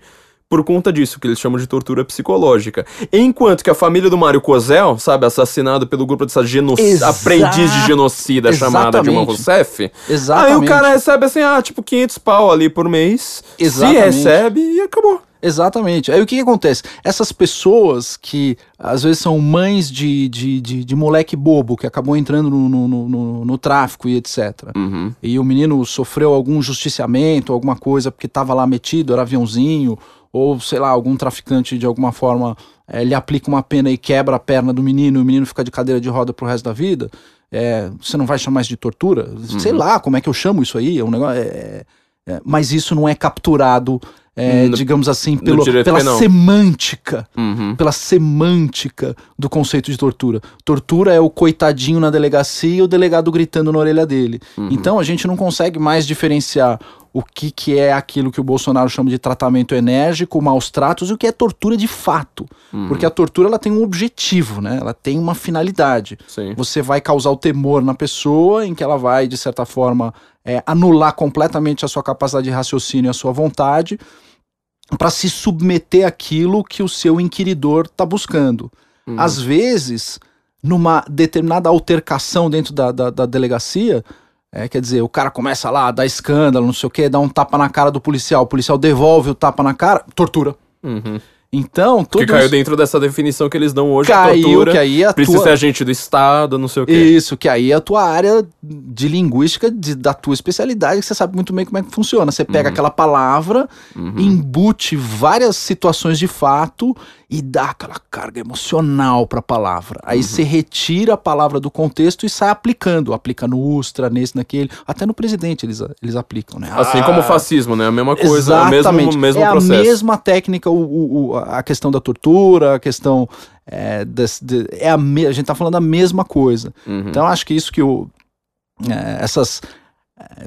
por conta disso, que eles chamam de tortura psicológica. Enquanto que a família do Mário Kozel, sabe, assassinado pelo grupo dessa geno... Exa- aprendiz de genocida chamada Dilma. Rousseff, Exatamente. aí o cara recebe assim, ah, tipo 500 pau ali por mês, Exatamente. se recebe e acabou. Exatamente. Aí o que, que acontece? Essas pessoas que às vezes são mães de, de, de, de moleque bobo que acabou entrando no, no, no, no- no tráfico e etc. Uhum. E o menino sofreu algum justiciamento, alguma coisa porque estava lá metido, era aviãozinho, ou sei lá, algum traficante de alguma forma eh, lhe aplica uma pena e quebra a perna do menino e o menino fica de cadeira de roda pro resto da vida. É, você não vai chamar isso de tortura? Sei lá como é que eu chamo isso aí. É um negócio. é- é, mas isso não é capturado, é, No- digamos assim, pelo, pela penal. semântica Uhum. pela semântica do conceito de tortura. Tortura é o coitadinho na delegacia e o delegado gritando na orelha dele. Então a gente não consegue mais diferenciar o que, que é aquilo que o Bolsonaro chama de tratamento enérgico, maus tratos, e o que é tortura de fato. Porque a tortura ela tem um objetivo, né? Ela tem uma finalidade. Sim. Você vai causar o temor na pessoa, em que ela vai, de certa forma, é, anular completamente a sua capacidade de raciocínio e a sua vontade para se submeter àquilo que o seu inquiridor está buscando. Uhum. Às vezes, numa determinada altercação dentro da, da, da delegacia, é, quer dizer, o cara começa lá dar escândalo, não sei o que, dá um tapa na cara do policial, o policial devolve o tapa na cara, tortura. Uhum. Então, Que tudo caiu isso dentro dessa definição que eles dão hoje, caiu, tortura. que aí a Precisa tua... ser agente do Estado, não sei o quê. Isso, que aí é a tua área de linguística de- da tua especialidade, que você sabe muito bem como é que funciona. Você pega aquela palavra, embute várias situações de fato e dá aquela carga emocional pra palavra. Aí você retira a palavra do contexto e sai aplicando. Aplica no Ustra, nesse, naquele. Até no presidente eles, eles aplicam, né? Assim Ah, como o fascismo, né? A mesma coisa, o Exatamente. mesmo, mesmo é processo. a mesma técnica, o, o- o- a questão da tortura, a questão. É, des- de- é a, me- a gente tá falando da mesma coisa. Uhum. Então, acho que isso que o, é, essas.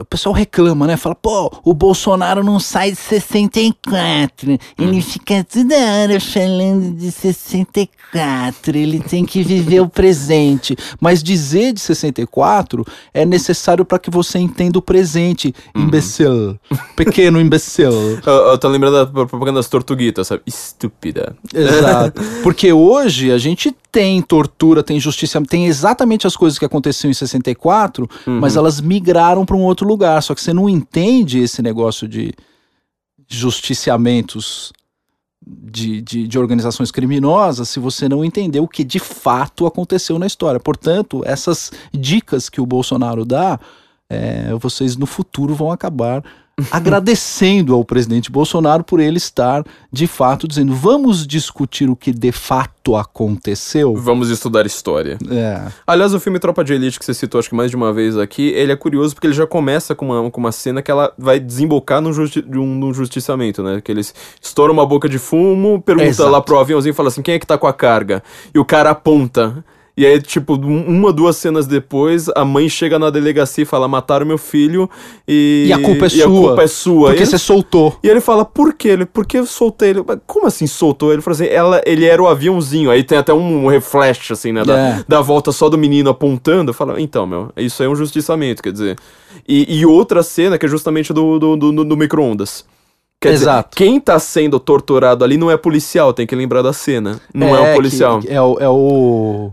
O pessoal reclama, né? Fala, pô, o Bolsonaro não sai de 64. Ele fica toda hora falando de 64. Ele tem que viver o presente. Mas dizer de 64 é necessário para que você entenda o presente. Imbecil. Pequeno imbecil. Eu, eu tô lembrando da propaganda das tortuguitas, sabe? Estúpida. Exato. Porque hoje a gente tem tortura, tem justiça, tem exatamente as coisas que aconteciam em 64, mas elas migraram para um outro lugar. Só que você não entende esse negócio de justiciamentos de, de, de organizações criminosas se você não entender o que de fato aconteceu na história. Portanto, essas dicas que o Bolsonaro dá, é, vocês no futuro vão acabar agradecendo ao presidente Bolsonaro por ele estar, de fato, dizendo: vamos discutir o que de fato aconteceu. Vamos estudar história. É. Aliás, o filme Tropa de Elite, que você citou acho que mais de uma vez aqui, ele é curioso porque ele já começa com uma, com uma cena que ela vai desembocar num, justi um, num justiçamento, né? Que eles estouram uma boca de fumo, pergunta Exato. lá pro aviãozinho e fala assim, quem é que tá com a carga? E o cara aponta. E aí, tipo, um- uma, duas cenas depois, a mãe chega na delegacia e fala, mataram meu filho e... E a culpa é e sua. a culpa é sua. Porque você soltou. e ele fala, por quê? Ele, por que eu soltei ele? Como assim soltou? Ele fala assim, ela, ele era o aviãozinho. Aí tem até um reflash, assim, né? Da, É. da volta só do menino apontando. Fala, então, meu, isso aí é um justiçamento, quer dizer. E, e outra cena que é justamente do, do, do, do micro-ondas. Quer Exato. dizer, quem tá sendo torturado ali não é policial, tem que lembrar da cena. Não é, um policial. que- é o. É o,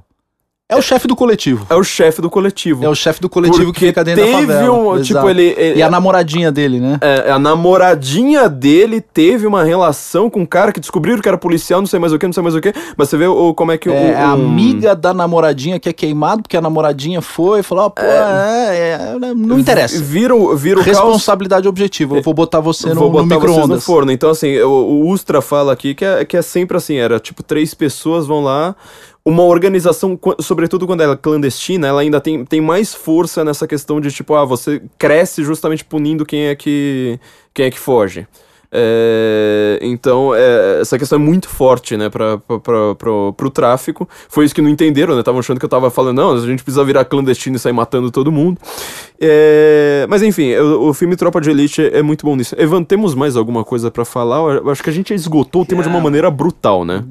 é o chefe do coletivo. É o chefe do coletivo. É o chefe do coletivo Porque que fica dentro da teve favela. um- tipo, ele- ele- E a namoradinha dele, né? É, a namoradinha dele teve uma relação com um cara que descobriram que era policial, não sei mais o que, não sei mais o que. Mas você vê o, como é que o. É a um- amiga da namoradinha que é queimado, porque a namoradinha foi e falou: ó, pô, é, é, não interessa. Vira, o- vira o caos. Responsabilidade objetiva. Eu vou botar você no, Vou no botar no micro-ondas. forno. Então, assim, o, o Ustra fala aqui que é, que é sempre assim: era tipo, três pessoas vão lá. Uma organização, sobretudo quando ela é clandestina, ela ainda tem, tem mais força nessa questão de tipo, ah, você cresce justamente punindo quem é que, quem é que foge. É, então, é, essa questão é muito forte, né, pra, pra, pra, pro, pro tráfico. Foi isso que não entenderam, né? Estavam achando que eu tava falando, não, a gente precisa virar clandestino e sair matando todo mundo. É, mas enfim, o, o filme Tropa de Elite é, muito bom nisso. Evan, temos mais alguma coisa pra falar? Eu acho que a gente esgotou o tema de uma maneira brutal, né?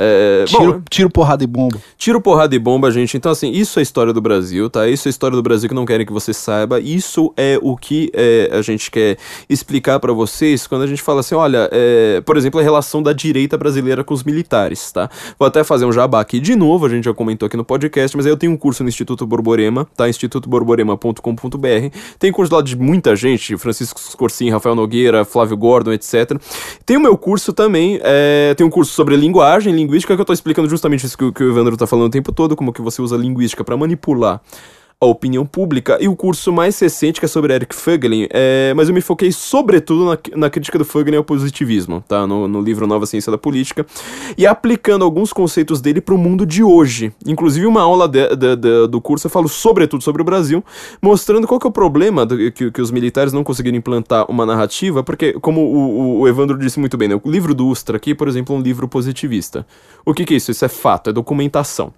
É. É, bom, Tiro, tiro, porrada e bomba. Tiro, porrada e bomba, gente. Então, assim, isso é a história do Brasil, tá? Isso é a história do Brasil que não querem que você saiba. Isso é o que é, a gente quer explicar pra vocês quando a gente fala assim, olha, é, por exemplo, a relação da direita brasileira com os militares, tá? Vou até fazer um jabá aqui de novo, a gente já comentou aqui no podcast, mas aí eu tenho um curso no Instituto Borborema, tá? institutoborborema.com.br. Tem curso lá de muita gente, Francisco Scorsin, Rafael Nogueira, Flávio Gordon, etc. Tem o meu curso também, é, tem um curso sobre linguagem, linguística, que eu tô explicando justamente isso que, o- que o Evandro tá falando o tempo todo, como que você usa linguística pra manipular a opinião pública, e o curso mais recente, que é sobre Eric Fögelin, é, mas eu me foquei sobretudo na, na crítica do Fögelin ao positivismo, tá? No, no livro Nova Ciência da Política, e aplicando alguns conceitos dele pro mundo de hoje. Inclusive, uma aula de- de- de- do curso eu falo sobretudo sobre o Brasil, mostrando qual que é o problema do- que, que os militares não conseguiram implantar uma narrativa, porque, como o, o- o Evandro disse muito bem, né? o livro do Ustra aqui, por exemplo, é um livro positivista. O que, que é isso? Isso é fato, é documentação.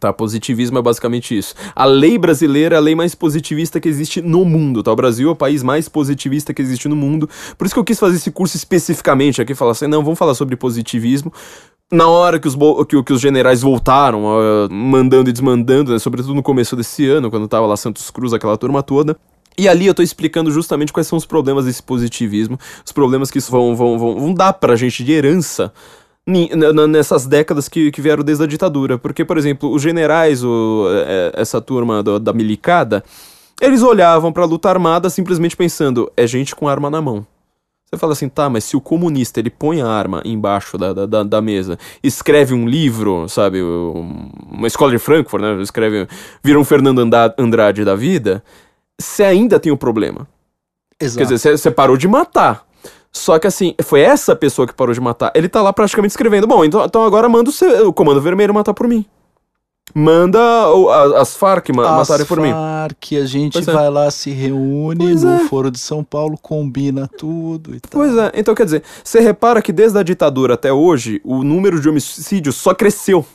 Tá, positivismo é basicamente isso. A lei brasileira é a lei mais positivista que existe no mundo, tá? O Brasil é o país mais positivista que existe no mundo. Por isso que eu quis fazer esse curso especificamente aqui, falar assim, não, vamos falar sobre positivismo. Na hora que os, que, que os generais voltaram, ah, mandando e desmandando, né, sobretudo no começo desse ano, quando tava lá Santos Cruz, aquela turma toda. E ali eu tô explicando justamente quais são os problemas desse positivismo, os problemas que isso vão, vão, vão, vão dar pra gente de herança nessas décadas que, que vieram desde a ditadura. Porque, por exemplo, os generais, o, é, essa turma do- da milicada, eles olhavam pra luta armada simplesmente pensando, é gente com arma na mão. Você fala assim, tá, mas se o comunista ele põe a arma embaixo da, da, da, mesa, escreve um livro, sabe, um- uma escola de Frankfurt, né, escreve, vira um Fernando Andrade da vida, você ainda tem o problema. Exato. Quer dizer, você parou de matar. Só que assim, foi essa pessoa que parou de matar. Ele tá lá praticamente escrevendo: Bom, então, então agora manda o, seu- o Comando Vermelho matar por mim. Manda o- a- as Farc ma As matarem por mim. que a gente Pois é. vai lá, se reúne Pois no é. Foro de São Paulo, combina tudo e tal. Pois é, então quer dizer, você repara que desde a ditadura até hoje, o número de homicídios só cresceu.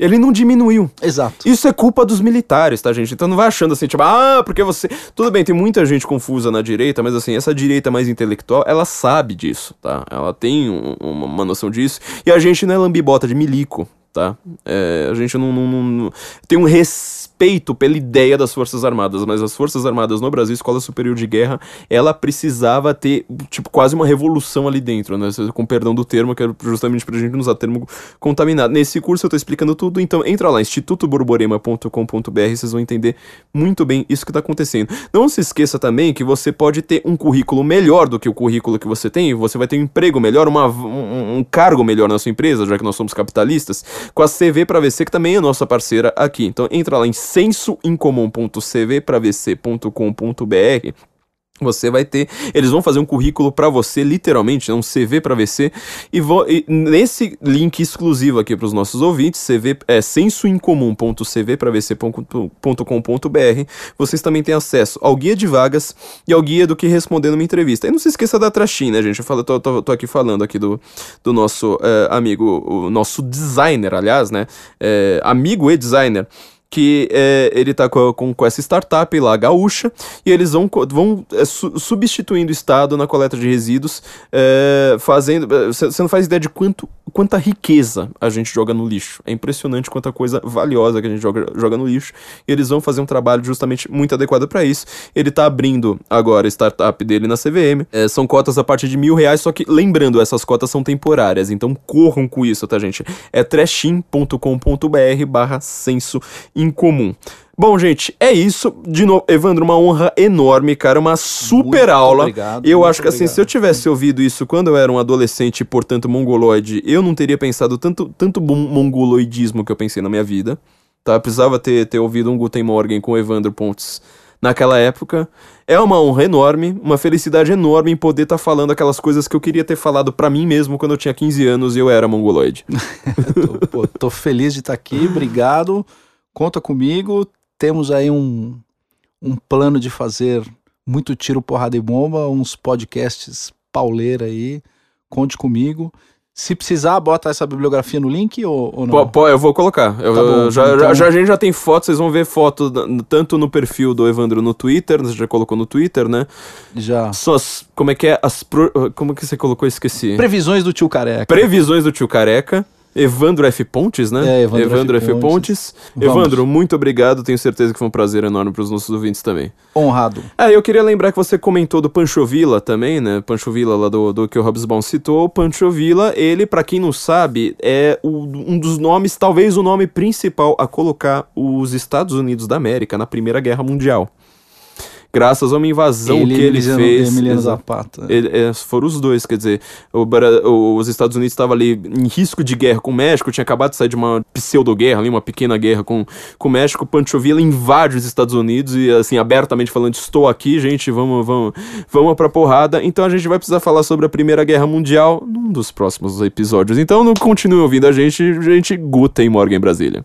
Ele não diminuiu. Exato. Isso é culpa dos militares, tá, gente? Então não vai achando assim, tipo, ah, porque você. Tudo bem, tem muita gente confusa na direita, mas assim, essa direita mais intelectual, ela sabe disso, tá? Ela tem um- uma, uma noção disso. E a gente não é lambibota de milico, tá? É, a gente não, não- não- tem um respeito pela ideia das Forças Armadas, mas as Forças Armadas no Brasil, Escola Superior de Guerra, ela precisava ter, tipo, quase uma revolução ali dentro, né? Com perdão do termo, que é justamente pra gente não usar termo contaminado. Nesse curso eu tô explicando tudo, então entra lá, institutoborborema.com.br, vocês vão entender muito bem isso que tá acontecendo. Não se esqueça também que você pode ter um currículo melhor do que o currículo que você tem, você vai ter um emprego melhor, uma, um, um cargo melhor na sua empresa, já que nós somos capitalistas, com a CV para VC, que também é nossa parceira aqui. Então entra lá em sensoincomum.cvpravc.com.br Você vai ter, eles vão fazer um currículo para você, literalmente, né, um CV para VC, e, vou, e nesse link exclusivo aqui para os nossos ouvintes, CV é sensoincomum.cvpravc.com.br, vocês também têm acesso ao guia de vagas e ao guia do que responder numa entrevista. E não se esqueça da Trashin, né, gente? Eu falo, tô, tô, tô, aqui falando aqui do, do nosso é, amigo, o nosso designer, aliás, né? É, amigo e designer que é, ele tá com, com, com, essa startup lá, gaúcha, e eles vão, vão é, su, substituindo o Estado na coleta de resíduos, é, fazendo. Você não faz ideia de quanto, quanta riqueza a gente joga no lixo. É impressionante quanta coisa valiosa que a gente joga, joga no lixo, e eles vão fazer um trabalho justamente muito adequado para isso. Ele tá abrindo agora a startup dele na CVM, é, são cotas a partir de mil reais, só que lembrando, essas cotas são temporárias, então corram com isso, tá, gente? É trashim.com.br barra censo incomum. Bom, gente, é isso. De novo, Evandro, uma honra enorme, cara. Uma super muito aula. Obrigado, eu acho que assim, obrigado. se eu tivesse ouvido isso quando eu era um adolescente, portanto, mongoloide, eu não teria pensado tanto, tanto mongoloidismo que eu pensei na minha vida. Tá? Eu precisava ter, ter ouvido um Guten Morgen com Evandro Pontes naquela época. É uma honra enorme, uma felicidade enorme em poder estar tá falando aquelas coisas que eu queria ter falado para mim mesmo quando eu tinha 15 anos e eu era mongoloide. tô, pô, tô feliz de estar aqui, obrigado. Conta comigo. Temos aí um, um plano de fazer muito tiro, porrada e bomba, uns podcasts pauleira aí. Conte comigo. Se precisar, bota essa bibliografia no link ou, ou não? Pô, pô, eu vou colocar. Eu, Tá bom, já, então- já, a gente já tem fotos, vocês vão ver foto tanto no perfil do Evandro no Twitter, você já colocou no Twitter, né? Já. As, como é que é? As pro- como que você colocou? Esqueci. Previsões do tio Careca. Previsões do tio Careca. Evandro F. Pontes, né? É, Evandro F. F. Pontes. Evandro, muito obrigado. Tenho certeza que foi um prazer enorme para os nossos ouvintes também. Honrado. Ah, eu queria lembrar que você comentou do Pancho Villa também, né? Pancho Villa lá do, do que o Hobsbawm citou. Pancho Villa, ele, pra quem não sabe, é o- um dos nomes, talvez o nome principal a colocar os Estados Unidos da América na Primeira Guerra Mundial. Graças a uma invasão que ele Emiliano- fez. Emiliano Zapata. ele- é, foram os dois, quer dizer, o o- os Estados Unidos estavam ali em risco de guerra com o México, tinha acabado de sair de uma pseudo-guerra ali, uma pequena guerra com, com o México, Pancho Villa invade os Estados Unidos e, assim, abertamente falando, estou aqui, gente, vamos, vamos, vamos pra porrada. Então a gente vai precisar falar sobre a Primeira Guerra Mundial num dos próximos episódios. Então não continue ouvindo a gente, gente, Guten Morgen Brasília.